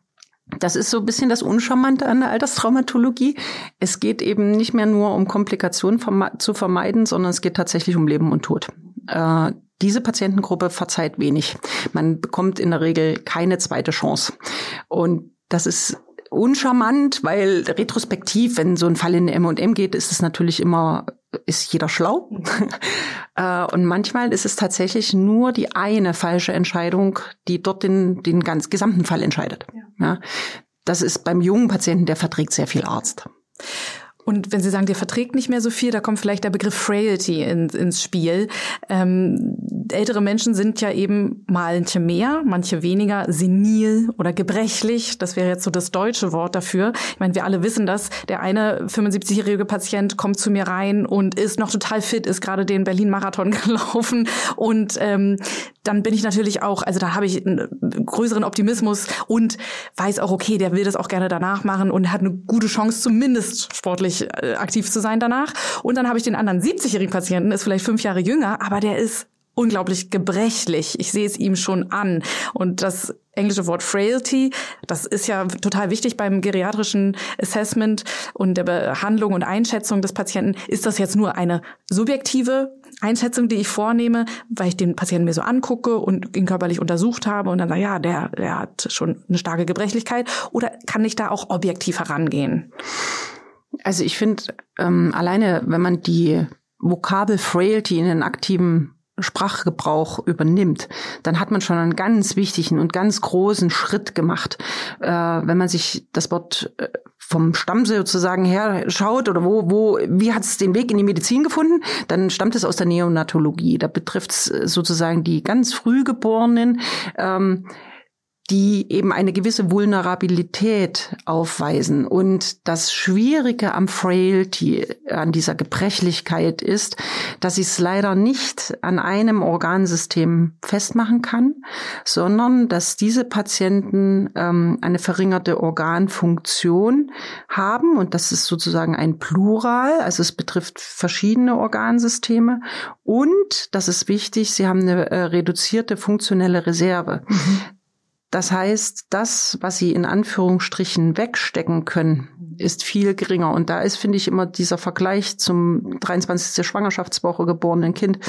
das ist so ein bisschen das Uncharmante an der Alterstraumatologie. Es geht eben nicht mehr nur um Komplikationen zu vermeiden, sondern es geht tatsächlich um Leben und Tod. Äh, diese Patientengruppe verzeiht wenig. Man bekommt in der Regel keine zweite Chance. Und das ist uncharmant, weil retrospektiv, wenn so ein Fall in M&M geht, ist es natürlich immer, ist jeder schlau. Äh, und manchmal ist es tatsächlich nur die eine falsche Entscheidung, die dort den, den ganz gesamten Fall entscheidet. Ja. ja. Das ist beim jungen Patienten, der verträgt sehr viel Arzt. Und wenn Sie sagen, der verträgt nicht mehr so viel, da kommt vielleicht der Begriff Frailty ins, ins Spiel. Ähm, ältere Menschen sind ja eben manche mehr, manche weniger senil oder gebrechlich. Das wäre jetzt so das deutsche Wort dafür. Ich meine, wir alle wissen das. Der eine 75-jährige Patient kommt zu mir rein und ist noch total fit, ist gerade den Berlin-Marathon gelaufen. Und ähm, dann bin ich natürlich auch, also da habe ich einen größeren Optimismus und weiß auch, okay, der will das auch gerne danach machen und hat eine gute Chance, zumindest sportlich äh, aktiv zu sein danach. Und dann habe ich den anderen 70-jährigen Patienten, ist vielleicht fünf Jahre jünger, aber der ist unglaublich gebrechlich. Ich sehe es ihm schon an. Und das englische Wort Frailty, das ist ja total wichtig beim geriatrischen Assessment und der Behandlung und Einschätzung des Patienten. Ist das jetzt nur eine subjektive Einschätzung, die ich vornehme, weil ich den Patienten mir so angucke und ihn körperlich untersucht habe und dann sage, ja, der, der hat schon eine starke Gebrechlichkeit? Oder kann ich da auch objektiv herangehen? Also ich finde, ähm, alleine wenn man die Vokabel Frailty in den aktiven Sprachgebrauch übernimmt, dann hat man schon einen ganz wichtigen und ganz großen Schritt gemacht. Äh, wenn man sich das Wort äh, vom Stamm sozusagen her schaut oder wo, wo, wie hat es den Weg in die Medizin gefunden, dann stammt es aus der Neonatologie. Da betrifft es sozusagen die ganz Frühgeborenen. Ähm, die eben eine gewisse Vulnerabilität aufweisen. Und das Schwierige am Frailty, an dieser Gebrechlichkeit ist, dass ich es leider nicht an einem Organsystem festmachen kann, sondern dass diese Patienten ähm, eine verringerte Organfunktion haben. Und das ist sozusagen ein Plural, also es betrifft verschiedene Organsysteme. Und, das ist wichtig, sie haben eine äh, reduzierte funktionelle Reserve. Mhm. Das heißt, das, was sie in Anführungsstrichen wegstecken können, ist viel geringer. Und da ist, finde ich, immer dieser Vergleich zum 23. Schwangerschaftswoche geborenen Kind,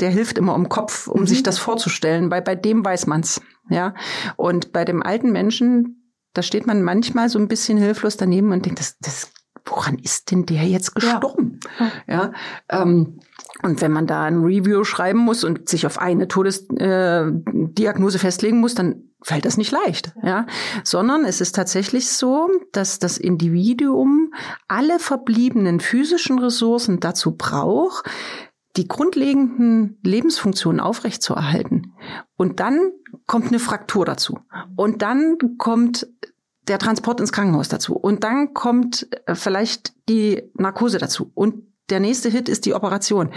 der hilft immer im Kopf, um mhm. sich das vorzustellen, weil bei dem weiß man's, ja. Und bei dem alten Menschen, da steht man manchmal so ein bisschen hilflos daneben und denkt, das, das, woran ist denn der jetzt gestorben? Ja. ja ähm, und wenn man da ein Review schreiben muss und sich auf eine Todesdiagnose äh, festlegen muss, dann fällt das nicht leicht, ja, sondern es ist tatsächlich so, dass das Individuum alle verbliebenen physischen Ressourcen dazu braucht, die grundlegenden Lebensfunktionen aufrechtzuerhalten. Und dann kommt eine Fraktur dazu. Und dann kommt der Transport ins Krankenhaus dazu. Und dann kommt äh, vielleicht die Narkose dazu. Und der nächste Hit ist die Operation.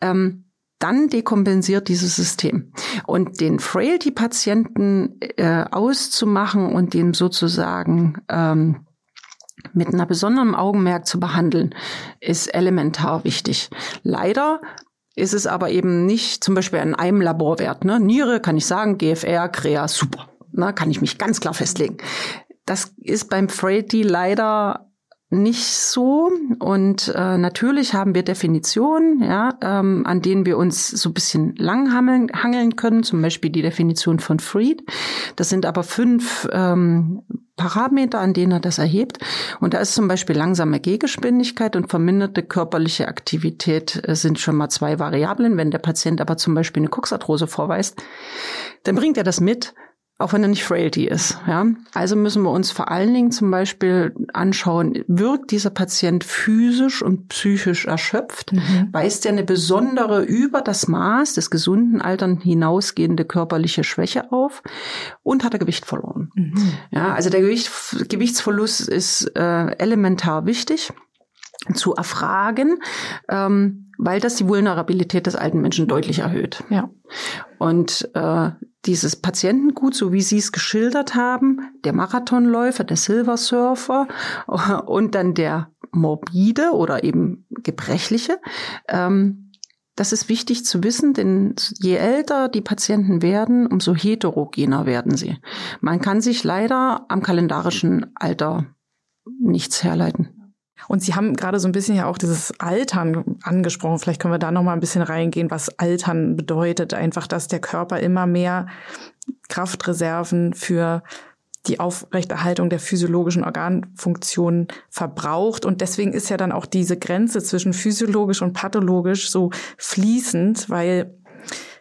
Ähm, dann dekompensiert dieses System. Und den Frailty-Patienten äh, auszumachen und den sozusagen ähm, mit einer besonderen Augenmerk zu behandeln, ist elementar wichtig. Leider ist es aber eben nicht zum Beispiel an einem Laborwert. Ne? Niere kann ich sagen, GFR, Crea, super. Ne? Kann ich mich ganz klar festlegen. Das ist beim Frailty leider nicht so. Und äh, natürlich haben wir Definitionen, ja, ähm, an denen wir uns so ein bisschen langhangeln hangeln können, zum Beispiel die Definition von Fried. Das sind aber fünf ähm, Parameter, an denen er das erhebt. Und da ist zum Beispiel langsame Gehgeschwindigkeit und verminderte körperliche Aktivität äh, sind schon mal zwei Variablen. Wenn der Patient aber zum Beispiel eine Coxarthrose vorweist, dann bringt er das mit auch wenn er nicht Frailty ist. Ja? Also müssen wir uns vor allen Dingen zum Beispiel anschauen, wirkt dieser Patient physisch und psychisch erschöpft? Mhm. Weist er eine besondere über das Maß des gesunden Altern hinausgehende körperliche Schwäche auf? Und hat er Gewicht verloren? Mhm. Ja, also der Gewicht, Gewichtsverlust ist äh, elementar wichtig zu erfragen. Ähm, weil das die Vulnerabilität des alten Menschen deutlich erhöht. Ja. Und äh, dieses Patientengut, so wie Sie es geschildert haben, der Marathonläufer, der Silversurfer und dann der morbide oder eben gebrechliche, ähm, das ist wichtig zu wissen, denn je älter die Patienten werden, umso heterogener werden sie. Man kann sich leider am kalendarischen Alter nichts herleiten. Und Sie haben gerade so ein bisschen ja auch dieses Altern angesprochen. Vielleicht können wir da noch mal ein bisschen reingehen, was Altern bedeutet. Einfach, dass der Körper immer mehr Kraftreserven für die Aufrechterhaltung der physiologischen Organfunktionen verbraucht. Und deswegen ist ja dann auch diese Grenze zwischen physiologisch und pathologisch so fließend, weil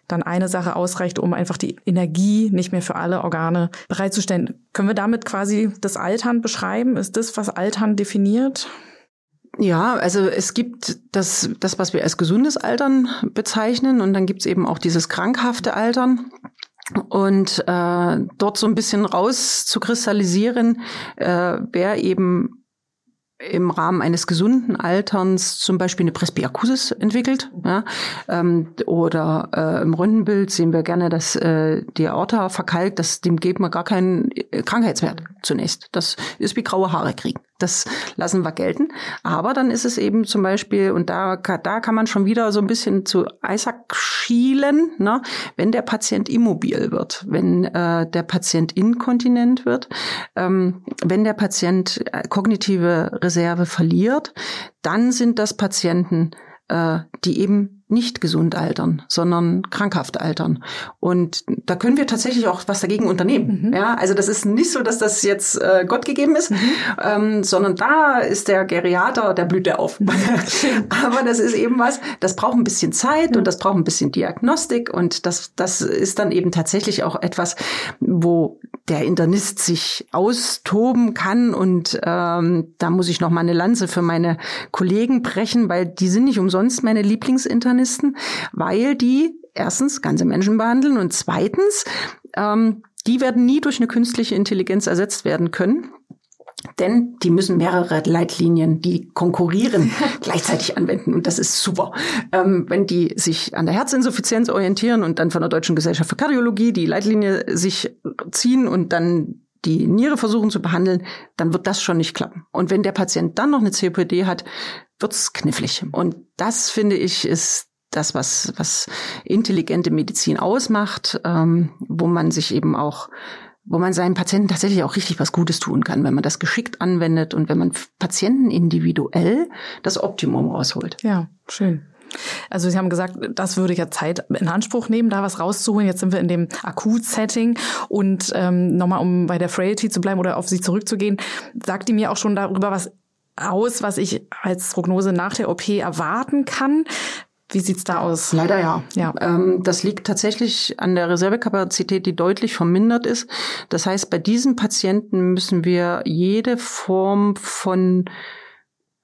dann eine Sache ausreicht, um einfach die Energie nicht mehr für alle Organe bereitzustellen. Können wir damit quasi das Altern beschreiben? Ist das, was Altern definiert? Ja, also es gibt das, das, was wir als gesundes Altern bezeichnen und dann gibt's eben auch dieses krankhafte Altern. Und äh, dort so ein bisschen rauszukristallisieren, äh, wer eben im Rahmen eines gesunden Alterns zum Beispiel eine Presbyakusis entwickelt. Ja, ähm, oder äh, im Röntgenbild sehen wir gerne, dass äh, die Aorta verkalkt, das, dem geben wir gar keinen äh, Krankheitswert zunächst. Das ist wie graue Haare kriegen. Das lassen wir gelten. Aber dann ist es eben zum Beispiel, und da, da kann man schon wieder so ein bisschen zu Isaac schielen, ne? wenn der Patient immobil wird, wenn äh, der Patient inkontinent wird, ähm, wenn der Patient äh, kognitive Reserve verliert, dann sind das Patienten, äh, die eben nicht gesund altern, sondern krankhaft altern. Und da können wir tatsächlich auch was dagegen unternehmen. Mhm. Ja, also das ist nicht so, dass das jetzt äh, Gott gegeben ist, mhm. ähm, sondern da ist der Geriater, der blüht der auf. Aber das ist eben was, das braucht ein bisschen Zeit mhm. und das braucht ein bisschen Diagnostik und das, das ist dann eben tatsächlich auch etwas, wo der Internist sich austoben kann und ähm, da muss ich noch mal eine Lanze für meine Kollegen brechen, weil die sind nicht umsonst meine Lieblingsinternisten. Spezialisten, weil die erstens ganze Menschen behandeln und zweitens, ähm, die werden nie durch eine künstliche Intelligenz ersetzt werden können. Denn die müssen mehrere Leitlinien, die konkurrieren, gleichzeitig anwenden. Und das ist super. Ähm, wenn die sich an der Herzinsuffizienz orientieren und dann von der Deutschen Gesellschaft für Kardiologie die Leitlinie sich ziehen und dann die Niere versuchen zu behandeln, dann wird das schon nicht klappen. Und wenn der Patient dann noch eine COPD hat, wird's knifflig. Und das finde ich ist das, was, was intelligente Medizin ausmacht, ähm, wo man sich eben auch wo man seinen Patienten tatsächlich auch richtig was Gutes tun kann, wenn man das geschickt anwendet und wenn man Patienten individuell das Optimum rausholt. Ja, schön. Also Sie haben gesagt, das würde ja Zeit in Anspruch nehmen, da was rauszuholen. Jetzt sind wir in dem Akut-Setting und ähm, nochmal, um bei der Frailty zu bleiben oder auf Sie zurückzugehen, sagt die mir auch schon darüber was aus, was ich als Prognose nach der OP erwarten kann. Wie sieht's da aus? Leider ja. ja. Ähm, das liegt tatsächlich an der Reservekapazität, die deutlich vermindert ist. Das heißt, bei diesen Patienten müssen wir jede Form von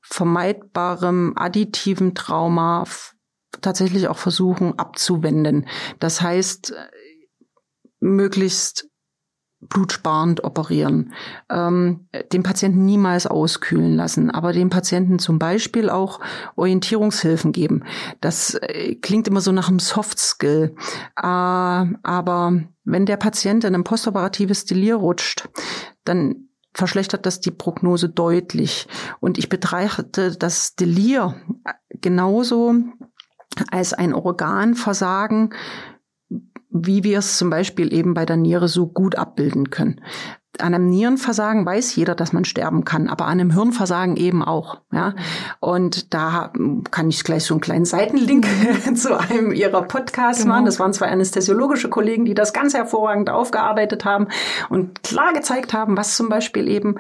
vermeidbarem additiven Trauma tatsächlich auch versuchen abzuwenden. Das heißt, möglichst blutsparend operieren, ähm, den Patienten niemals auskühlen lassen, aber dem Patienten zum Beispiel auch Orientierungshilfen geben. Das äh, klingt immer so nach einem Soft Skill, äh, aber wenn der Patient in ein postoperatives Delir rutscht, dann verschlechtert das die Prognose deutlich. Und ich betrachte das Delir genauso als ein Organversagen, wie wir es zum Beispiel eben bei der Niere so gut abbilden können. An einem Nierenversagen weiß jeder, dass man sterben kann, aber an einem Hirnversagen eben auch. Ja? Und da kann ich gleich so einen kleinen Seitenlink zu einem ihrer Podcasts genau. machen. Das waren zwei anästhesiologische Kollegen, die das ganz hervorragend aufgearbeitet haben und klar gezeigt haben, was zum Beispiel eben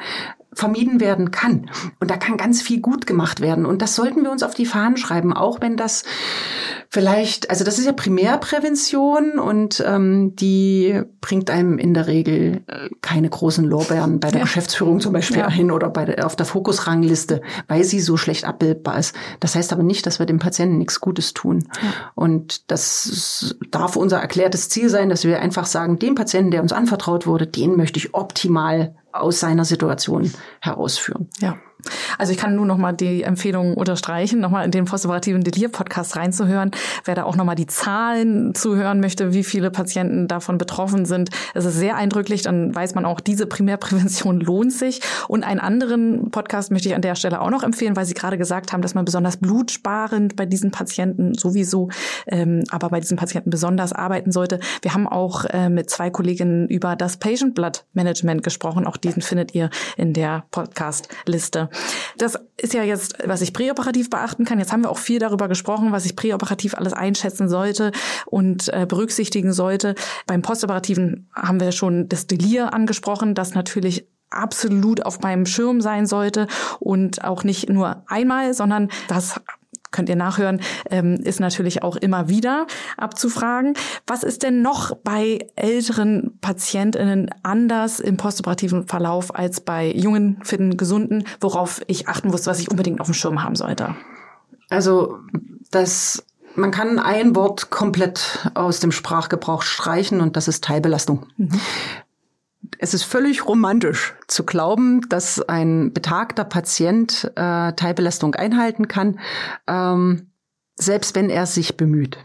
vermieden werden kann. Und da kann ganz viel gut gemacht werden. Und das sollten wir uns auf die Fahnen schreiben, auch wenn das vielleicht, also das ist ja Primärprävention und ähm, die bringt einem in der Regel äh, keine großen Lorbeeren bei der ja. Geschäftsführung zum Beispiel ja. hin oder bei der, auf der Fokusrangliste, weil sie so schlecht abbildbar ist. Das heißt aber nicht, dass wir dem Patienten nichts Gutes tun. Ja. Und das darf unser erklärtes Ziel sein, dass wir einfach sagen, dem Patienten, der uns anvertraut wurde, den möchte ich optimal aus seiner Situation herausführen. Ja. Also ich kann nur noch mal die Empfehlung unterstreichen, noch mal in den postoperativen Delir-Podcast reinzuhören. Wer da auch noch mal die Zahlen zuhören möchte, wie viele Patienten davon betroffen sind, es ist sehr eindrücklich. Dann weiß man auch, diese Primärprävention lohnt sich. Und einen anderen Podcast möchte ich an der Stelle auch noch empfehlen, weil Sie gerade gesagt haben, dass man besonders blutsparend bei diesen Patienten sowieso, ähm, aber bei diesen Patienten besonders arbeiten sollte. Wir haben auch äh, mit zwei Kolleginnen über das Patient Blood Management gesprochen. Auch diesen findet ihr in der Podcast-Liste. Das ist ja jetzt, was ich präoperativ beachten kann. Jetzt haben wir auch viel darüber gesprochen, was ich präoperativ alles einschätzen sollte und äh, berücksichtigen sollte. Beim Postoperativen haben wir schon das Delir angesprochen, das natürlich absolut auf meinem Schirm sein sollte und auch nicht nur einmal, sondern das könnt ihr nachhören, ähm, ist natürlich auch immer wieder abzufragen. Was ist denn noch bei älteren PatientInnen anders im postoperativen Verlauf als bei jungen, fitten, gesunden, worauf ich achten muss, was ich unbedingt auf dem Schirm haben sollte? Also, das man kann ein Wort komplett aus dem Sprachgebrauch streichen und das ist Teilbelastung. Mhm. Es ist völlig romantisch zu glauben, dass ein betagter Patient äh, Teilbelastung einhalten kann, ähm, selbst wenn er sich bemüht,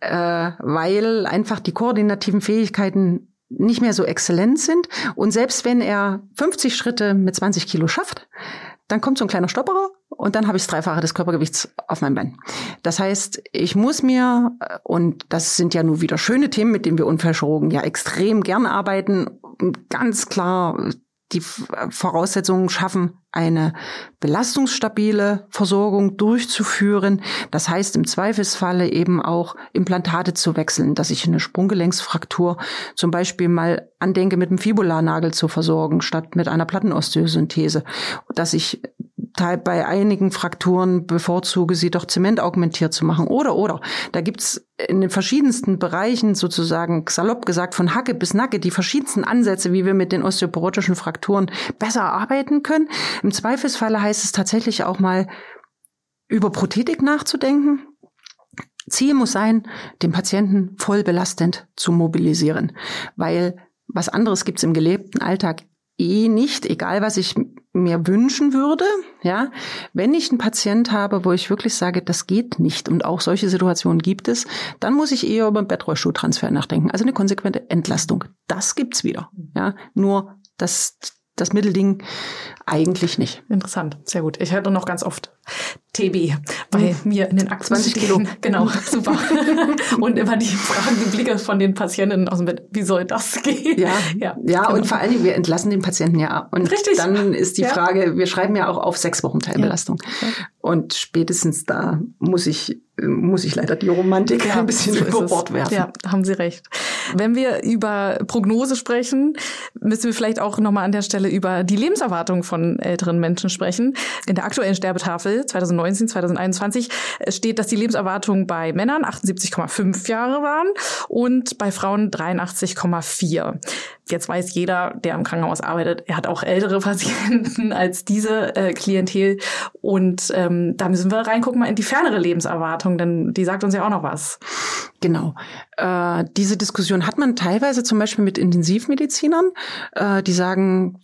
äh, weil einfach die koordinativen Fähigkeiten nicht mehr so exzellent sind. Und selbst wenn er 50 Schritte mit 20 Kilo schafft, dann kommt so ein kleiner Stopperer und dann habe ich das Dreifache des Körpergewichts auf meinem Bein. Das heißt, ich muss mir, und das sind ja nur wieder schöne Themen, mit denen wir Unfallchirurgen ja extrem gern arbeiten, ganz klar die Voraussetzungen schaffen, eine belastungsstabile Versorgung durchzuführen. Das heißt, im Zweifelsfalle eben auch Implantate zu wechseln, dass ich eine Sprunggelenksfraktur zum Beispiel mal andenke, mit einem Fibularnagel zu versorgen, statt mit einer Plattenosteosynthese. Dass ich bei einigen Frakturen bevorzuge, sie doch zementaugmentiert zu machen. Oder, oder. Da gibt's in den verschiedensten Bereichen sozusagen, salopp gesagt, von Hacke bis Nacke, die verschiedensten Ansätze, wie wir mit den osteoporotischen Frakturen besser arbeiten können. Im Zweifelsfalle heißt es tatsächlich auch mal, über Prothetik nachzudenken. Ziel muss sein, den Patienten voll belastend zu mobilisieren, weil was anderes gibt's im gelebten Alltag eh nicht, egal was ich mir wünschen würde, ja, wenn ich einen Patient habe, wo ich wirklich sage, das geht nicht und auch solche Situationen gibt es, dann muss ich eher über einen Bettrollstuhltransfer nachdenken. Also eine konsequente Entlastung. Das gibt's wieder, ja. Nur das, das Mittelding eigentlich nicht. Interessant, sehr gut. Ich hatte noch ganz oft TB bei mhm. mir in den Akten. 20 Kilo. Genau, super. und immer die Fragen, die Blicke von den Patientinnen aus dem Bett, wie soll das gehen? Ja, ja, ja genau. und vor allen Dingen, wir entlassen den Patienten ja. Und Richtig. dann ist die ja. Frage, wir schreiben ja auch auf sechs Wochen Teilbelastung. Ja. Und spätestens da muss ich muss ich leider die Romantik ja, ein bisschen so über Bord werfen. Ja, haben Sie recht. Wenn wir über Prognose sprechen, müssen wir vielleicht auch nochmal an der Stelle über die Lebenserwartung von älteren Menschen sprechen. In der aktuellen Sterbetafel 2019, 2021 steht, dass die Lebenserwartung bei Männern 78,5 Jahre waren und bei Frauen 83,4. Jetzt weiß jeder, der im Krankenhaus arbeitet, er hat auch ältere Patienten als diese äh, Klientel. Und ähm, da müssen wir reingucken mal in die fernere Lebenserwartung, denn die sagt uns ja auch noch was. Genau. Äh, diese Diskussion hat man teilweise zum Beispiel mit Intensivmedizinern, äh, die sagen,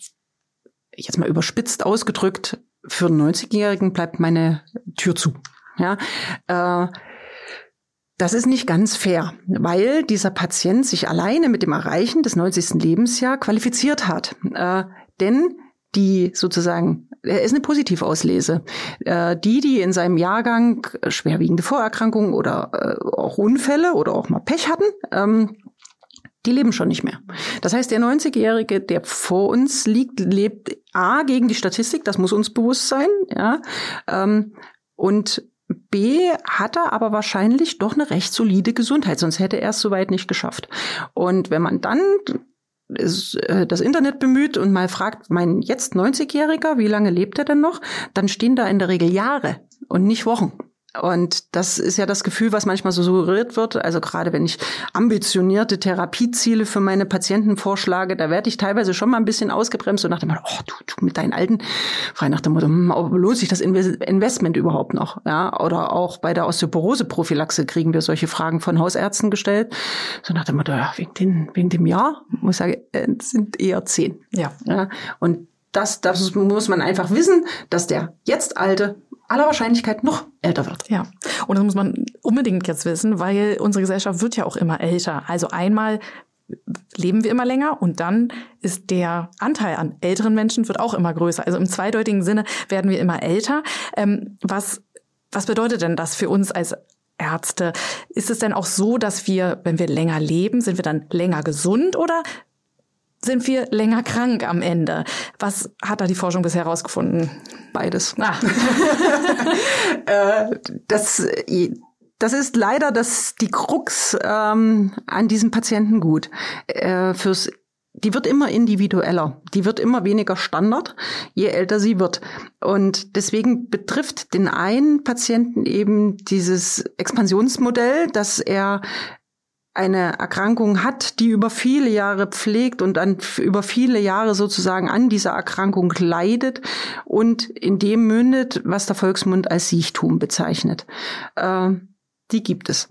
jetzt mal überspitzt ausgedrückt, für einen 90-Jährigen bleibt meine Tür zu. Ja. Äh, das ist nicht ganz fair, weil dieser Patient sich alleine mit dem Erreichen des 90. Lebensjahr qualifiziert hat. Äh, denn die sozusagen, er ist eine Positivauslese. Äh, die, die in seinem Jahrgang schwerwiegende Vorerkrankungen oder äh, auch Unfälle oder auch mal Pech hatten, ähm, die leben schon nicht mehr. Das heißt, der 90-Jährige, der vor uns liegt, lebt A gegen die Statistik, das muss uns bewusst sein, ja, ähm, und B hat er aber wahrscheinlich doch eine recht solide Gesundheit, sonst hätte er es soweit nicht geschafft. Und wenn man dann äh, das Internet bemüht und mal fragt, mein jetzt 90-Jähriger, wie lange lebt er denn noch? Dann stehen da in der Regel Jahre und nicht Wochen. Und das ist ja das Gefühl, was manchmal so suggeriert wird. Also gerade wenn ich ambitionierte Therapieziele für meine Patienten vorschlage, da werde ich teilweise schon mal ein bisschen ausgebremst und nach dem Motto, oh, du, du mit deinen Alten, frei nach dem Motto, hm, lohnt sich das Investment überhaupt noch? Ja, oder auch bei der Osteoporose-Prophylaxe kriegen wir solche Fragen von Hausärzten gestellt. So nach dem Motto, ja, wegen, den, wegen dem Jahr, muss ich sagen, es sind eher zehn. Ja. ja. Und das, das muss man einfach wissen, dass der jetzt Alte aller Wahrscheinlichkeit noch älter wird. Ja, und das muss man unbedingt jetzt wissen, weil unsere Gesellschaft wird ja auch immer älter. Also einmal leben wir immer länger und dann ist der Anteil an älteren Menschen wird auch immer größer. Also im zweideutigen Sinne werden wir immer älter. Ähm, was, was bedeutet denn das für uns als Ärzte? Ist es denn auch so, dass wir, wenn wir länger leben, sind wir dann länger gesund oder sind wir länger krank am Ende. Was hat da die Forschung bisher herausgefunden? Beides. Ah. Äh, das, das ist leider das, die Krux ähm, an diesem Patientengut. Äh, fürs die wird immer individueller, die wird immer weniger Standard, je älter sie wird. Und deswegen betrifft den einen Patienten eben dieses Expansionsmodell, dass er eine Erkrankung hat, die über viele Jahre pflegt und dann über viele Jahre sozusagen an dieser Erkrankung leidet und in dem mündet, was der Volksmund als Siechtum bezeichnet. Äh, die gibt es.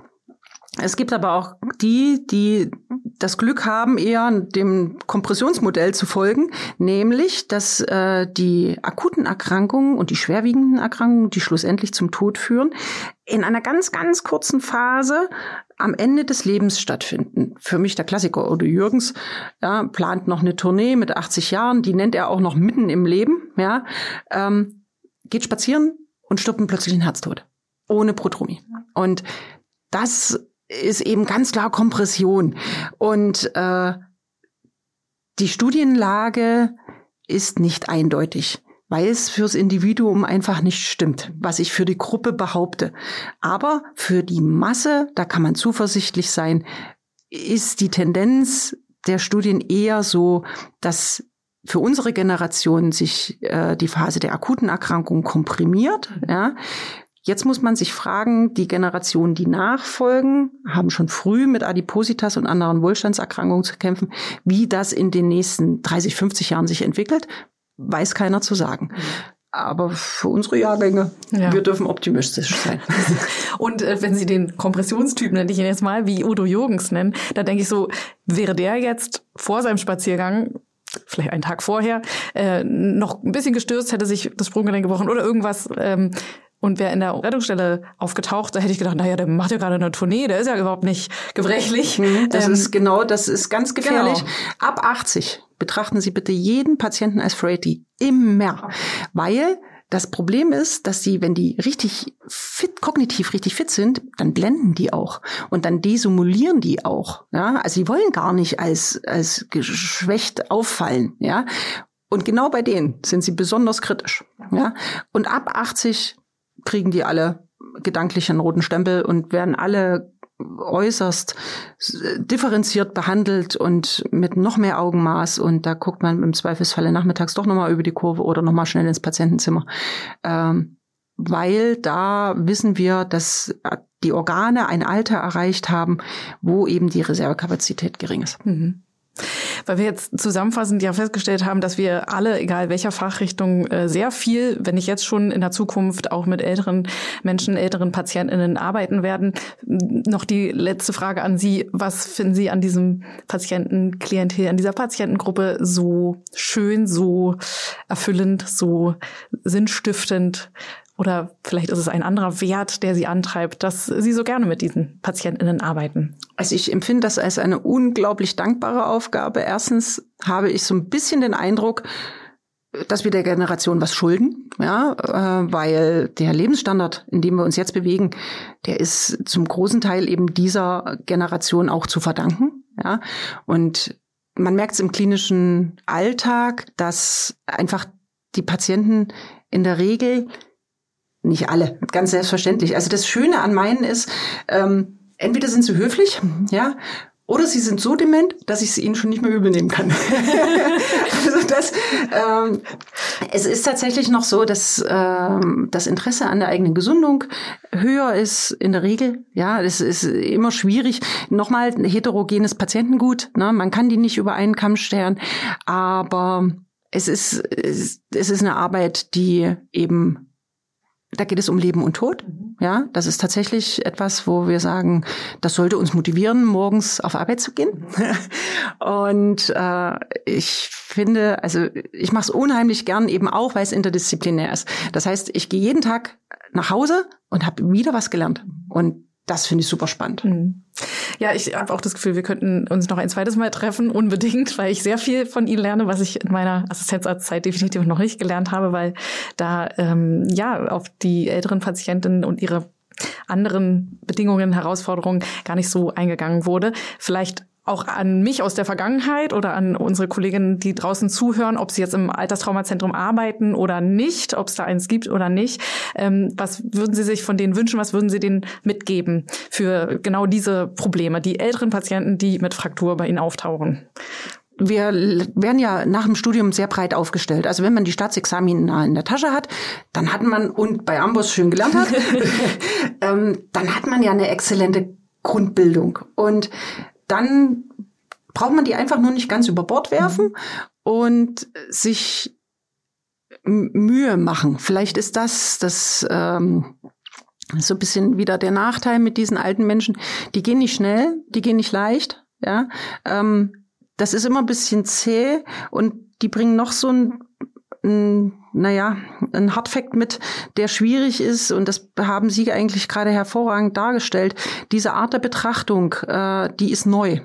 Es gibt aber auch die, die das Glück haben, eher dem Kompressionsmodell zu folgen, nämlich, dass äh, die akuten Erkrankungen und die schwerwiegenden Erkrankungen, die schlussendlich zum Tod führen, in einer ganz, ganz kurzen Phase am Ende des Lebens stattfinden. Für mich der Klassiker Odo Jürgens ja, plant noch eine Tournee mit 80 Jahren, die nennt er auch noch mitten im Leben, ja, ähm, geht spazieren und stirbt einen plötzlichen Herztod. Ohne Protromie. Und das ist eben ganz klar Kompression. Und äh, die Studienlage ist nicht eindeutig weil es fürs Individuum einfach nicht stimmt, was ich für die Gruppe behaupte. Aber für die Masse, da kann man zuversichtlich sein, ist die Tendenz der Studien eher so, dass für unsere Generation sich äh, die Phase der akuten Erkrankung komprimiert. Ja. Jetzt muss man sich fragen, die Generationen, die nachfolgen, haben schon früh mit Adipositas und anderen Wohlstandserkrankungen zu kämpfen. Wie das in den nächsten 30, 50 Jahren sich entwickelt, weiß keiner zu sagen. Aber für unsere Jahrgänge, ja. wir dürfen optimistisch sein. Und äh, wenn Sie den Kompressionstyp, nenne ich ihn jetzt mal, wie Udo Jürgens nennen, da denke ich so, wäre der jetzt vor seinem Spaziergang vielleicht einen Tag vorher, äh, noch ein bisschen gestürzt, hätte sich das Sprunggelenk gebrochen oder irgendwas, ähm, und wäre in der Rettungsstelle aufgetaucht, da hätte ich gedacht, naja, der macht ja gerade eine Tournee, der ist ja überhaupt nicht gebrechlich. Mhm, das ähm, ist genau, das ist ganz gefährlich. Genau. Ab 80 betrachten Sie bitte jeden Patienten als Freighty. Immer. Weil das Problem ist, dass sie, wenn die richtig fit, kognitiv richtig fit sind, dann blenden die auch. Und dann desumulieren die auch. Ja? Also sie wollen gar nicht als, als geschwächt auffallen. Ja? Und genau bei denen sind sie besonders kritisch. Ja? Und ab 80 kriegen die alle gedanklich einen roten Stempel und werden alle äußerst differenziert behandelt und mit noch mehr Augenmaß. Und da guckt man im Zweifelsfalle nachmittags doch nochmal über die Kurve oder nochmal schnell ins Patientenzimmer. Ähm, weil da wissen wir, dass die Organe ein Alter erreicht haben, wo eben die Reservekapazität gering ist. Mhm. Weil wir jetzt zusammenfassend ja festgestellt haben, dass wir alle, egal welcher Fachrichtung, äh, sehr viel, wenn nicht jetzt schon in der Zukunft auch mit älteren Menschen, älteren PatientInnen arbeiten werden. Noch die letzte Frage an Sie. Was finden Sie an diesem Patientenklientel, an dieser Patientengruppe so schön, so erfüllend, so sinnstiftend? Oder vielleicht ist es ein anderer Wert, der Sie antreibt, dass Sie so gerne mit diesen PatientInnen arbeiten? Also ich empfinde das als eine unglaublich dankbare Aufgabe. Erstens habe ich so ein bisschen den Eindruck, dass wir der Generation was schulden, ja, äh, weil der Lebensstandard, in dem wir uns jetzt bewegen, der ist zum großen Teil eben dieser Generation auch zu verdanken, ja. Und man merkt es im klinischen Alltag, dass einfach die Patienten in der Regel nicht alle, ganz selbstverständlich. Also das Schöne an meinen ist, ähm, entweder sind sie höflich, ja, oder sie sind so dement, dass ich sie ihnen schon nicht mehr übel nehmen kann. also das, ähm, es ist tatsächlich noch so, dass ähm, das Interesse an der eigenen Gesundung höher ist in der Regel. Ja, es ist immer schwierig. Nochmal heterogenes Patientengut. Ne? Man kann die nicht über einen Kamm stellen, aber es ist, es ist eine Arbeit, die eben da geht es um Leben und Tod. Ja, das ist tatsächlich etwas, wo wir sagen, das sollte uns motivieren, morgens auf Arbeit zu gehen. und äh, ich finde, also ich mache es unheimlich gern, eben auch, weil es interdisziplinär ist. Das heißt, ich gehe jeden Tag nach Hause und habe wieder was gelernt. Und das finde ich super spannend. Mhm. Ja, ich habe auch das Gefühl, wir könnten uns noch ein zweites Mal treffen, unbedingt, weil ich sehr viel von Ihnen lerne, was ich in meiner Assistenzarztzeit definitiv noch nicht gelernt habe, weil da ähm, ja auf die älteren Patientinnen und ihre anderen Bedingungen, Herausforderungen gar nicht so eingegangen wurde. Vielleicht auch an mich aus der Vergangenheit oder an unsere Kolleginnen, die draußen zuhören, ob sie jetzt im Alterstraumazentrum arbeiten oder nicht, ob es da eins gibt oder nicht. Ähm, was würden Sie sich von denen wünschen? Was würden Sie denen mitgeben für genau diese Probleme, die älteren Patienten, die mit Fraktur bei Ihnen auftauchen? wir werden ja nach dem Studium sehr breit aufgestellt. Also wenn man die Staatsexamina in der Tasche hat, dann hat man, und bei Amboss schön gelernt hat, ähm, dann hat man ja eine exzellente Grundbildung. Und dann braucht man die einfach nur nicht ganz über Bord werfen mhm. und sich Mühe machen. Vielleicht ist das das ähm, so ein bisschen wieder der Nachteil mit diesen alten Menschen. Die gehen nicht schnell, die gehen nicht leicht. Ja, ähm, das ist immer ein bisschen zäh und die bringen noch so ein ein, naja, ein Hardfact mit, der schwierig ist, und das haben Sie eigentlich gerade hervorragend dargestellt. Diese Art der Betrachtung, äh, die ist neu.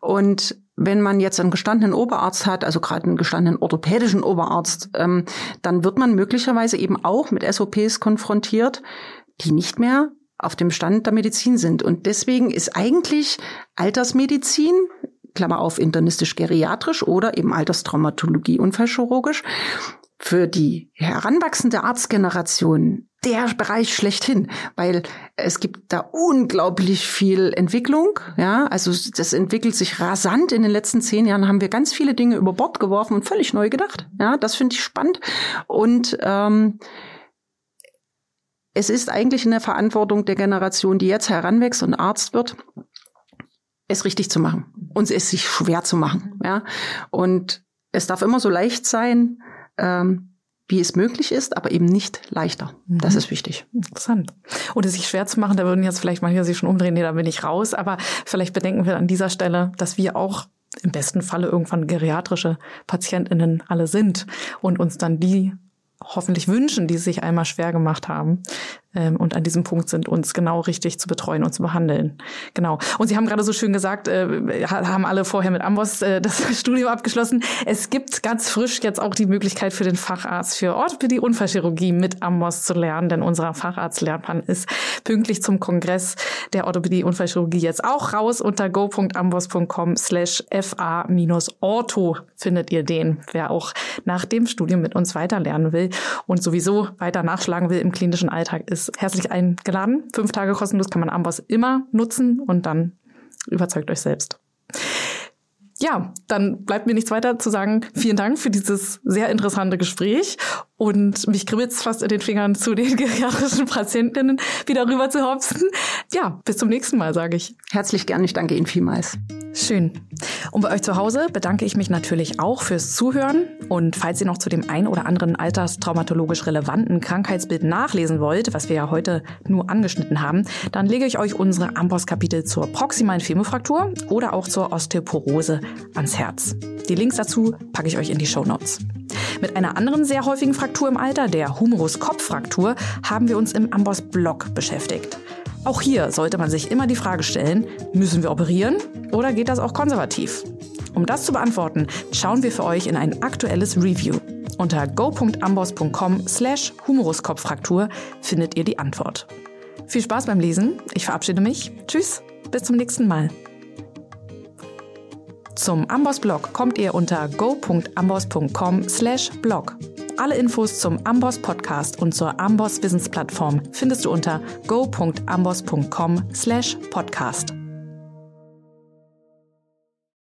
Und wenn man jetzt einen gestandenen Oberarzt hat, also gerade einen gestandenen orthopädischen Oberarzt, ähm, dann wird man möglicherweise eben auch mit SOPs konfrontiert, die nicht mehr auf dem Stand der Medizin sind. Und deswegen ist eigentlich Altersmedizin Klammer auf internistisch-geriatrisch oder eben Alterstraumatologie, Unfallchirurgisch, für die heranwachsende Arztgeneration der Bereich schlechthin, weil es gibt da unglaublich viel Entwicklung. Ja, also das entwickelt sich rasant. In den letzten zehn Jahren haben wir ganz viele Dinge über Bord geworfen und völlig neu gedacht. Ja, das finde ich spannend. Und ähm, es ist eigentlich in der Verantwortung der Generation, die jetzt heranwächst und Arzt wird, es richtig zu machen und es sich schwer zu machen. Ja, und es darf immer so leicht sein, ähm, wie es möglich ist, aber eben nicht leichter. Das mhm. ist wichtig. Interessant. Und es sich schwer zu machen, da würden jetzt vielleicht manche sich schon umdrehen, nee, da bin ich raus. Aber vielleicht bedenken wir an dieser Stelle, dass wir auch im besten Falle irgendwann geriatrische PatientInnen alle sind und uns dann die hoffentlich wünschen, die sich einmal schwer gemacht haben, und an diesem Punkt sind, uns genau richtig zu betreuen und zu behandeln. Genau. Und Sie haben gerade so schön gesagt, äh, haben alle vorher mit Amboss äh, das Studio abgeschlossen. Es gibt ganz frisch jetzt auch die Möglichkeit für den Facharzt für Orthopädie Unfallchirurgie mit Amboss zu lernen, denn unser Facharztlernplan ist pünktlich zum Kongress der Orthopädie Unfallchirurgie jetzt auch raus. Unter go.amboss.com slash fa-ortho findet ihr den, wer auch nach dem Studium mit uns weiterlernen will und sowieso weiter nachschlagen will im klinischen Alltag ist herzlich eingeladen. Fünf Tage kostenlos kann man Amboss immer nutzen und dann überzeugt euch selbst. Ja, dann bleibt mir nichts weiter zu sagen. Vielen Dank für dieses sehr interessante Gespräch und mich kribbelt fast in den Fingern zu den geriatrischen Patientinnen wieder rüber zu hopsen. Ja, bis zum nächsten Mal, sage ich. Herzlich gern, ich danke Ihnen vielmals. Schön. Und bei euch zu Hause bedanke ich mich natürlich auch fürs Zuhören. Und falls ihr noch zu dem ein oder anderen alterstraumatologisch relevanten Krankheitsbild nachlesen wollt, was wir ja heute nur angeschnitten haben, dann lege ich euch unsere Amboss-Kapitel zur proximalen Femofraktur oder auch zur Osteoporose ans Herz. Die Links dazu packe ich euch in die Show Notes. Mit einer anderen sehr häufigen Fraktur im Alter, der Humerus-Kopffraktur, haben wir uns im Amboss-Blog beschäftigt. Auch hier sollte man sich immer die Frage stellen, müssen wir operieren oder geht das auch konservativ? Um das zu beantworten, schauen wir für euch in ein aktuelles Review. Unter go.amboss.com slash Humeruskopffraktur findet ihr die Antwort. Viel Spaß beim Lesen. Ich verabschiede mich. Tschüss. Bis zum nächsten Mal. Zum Amboss-Blog kommt ihr unter go.amboss.com slash blog. Alle Infos zum Amboss Podcast und zur Amboss Wissensplattform findest du unter go.amboss.com slash podcast.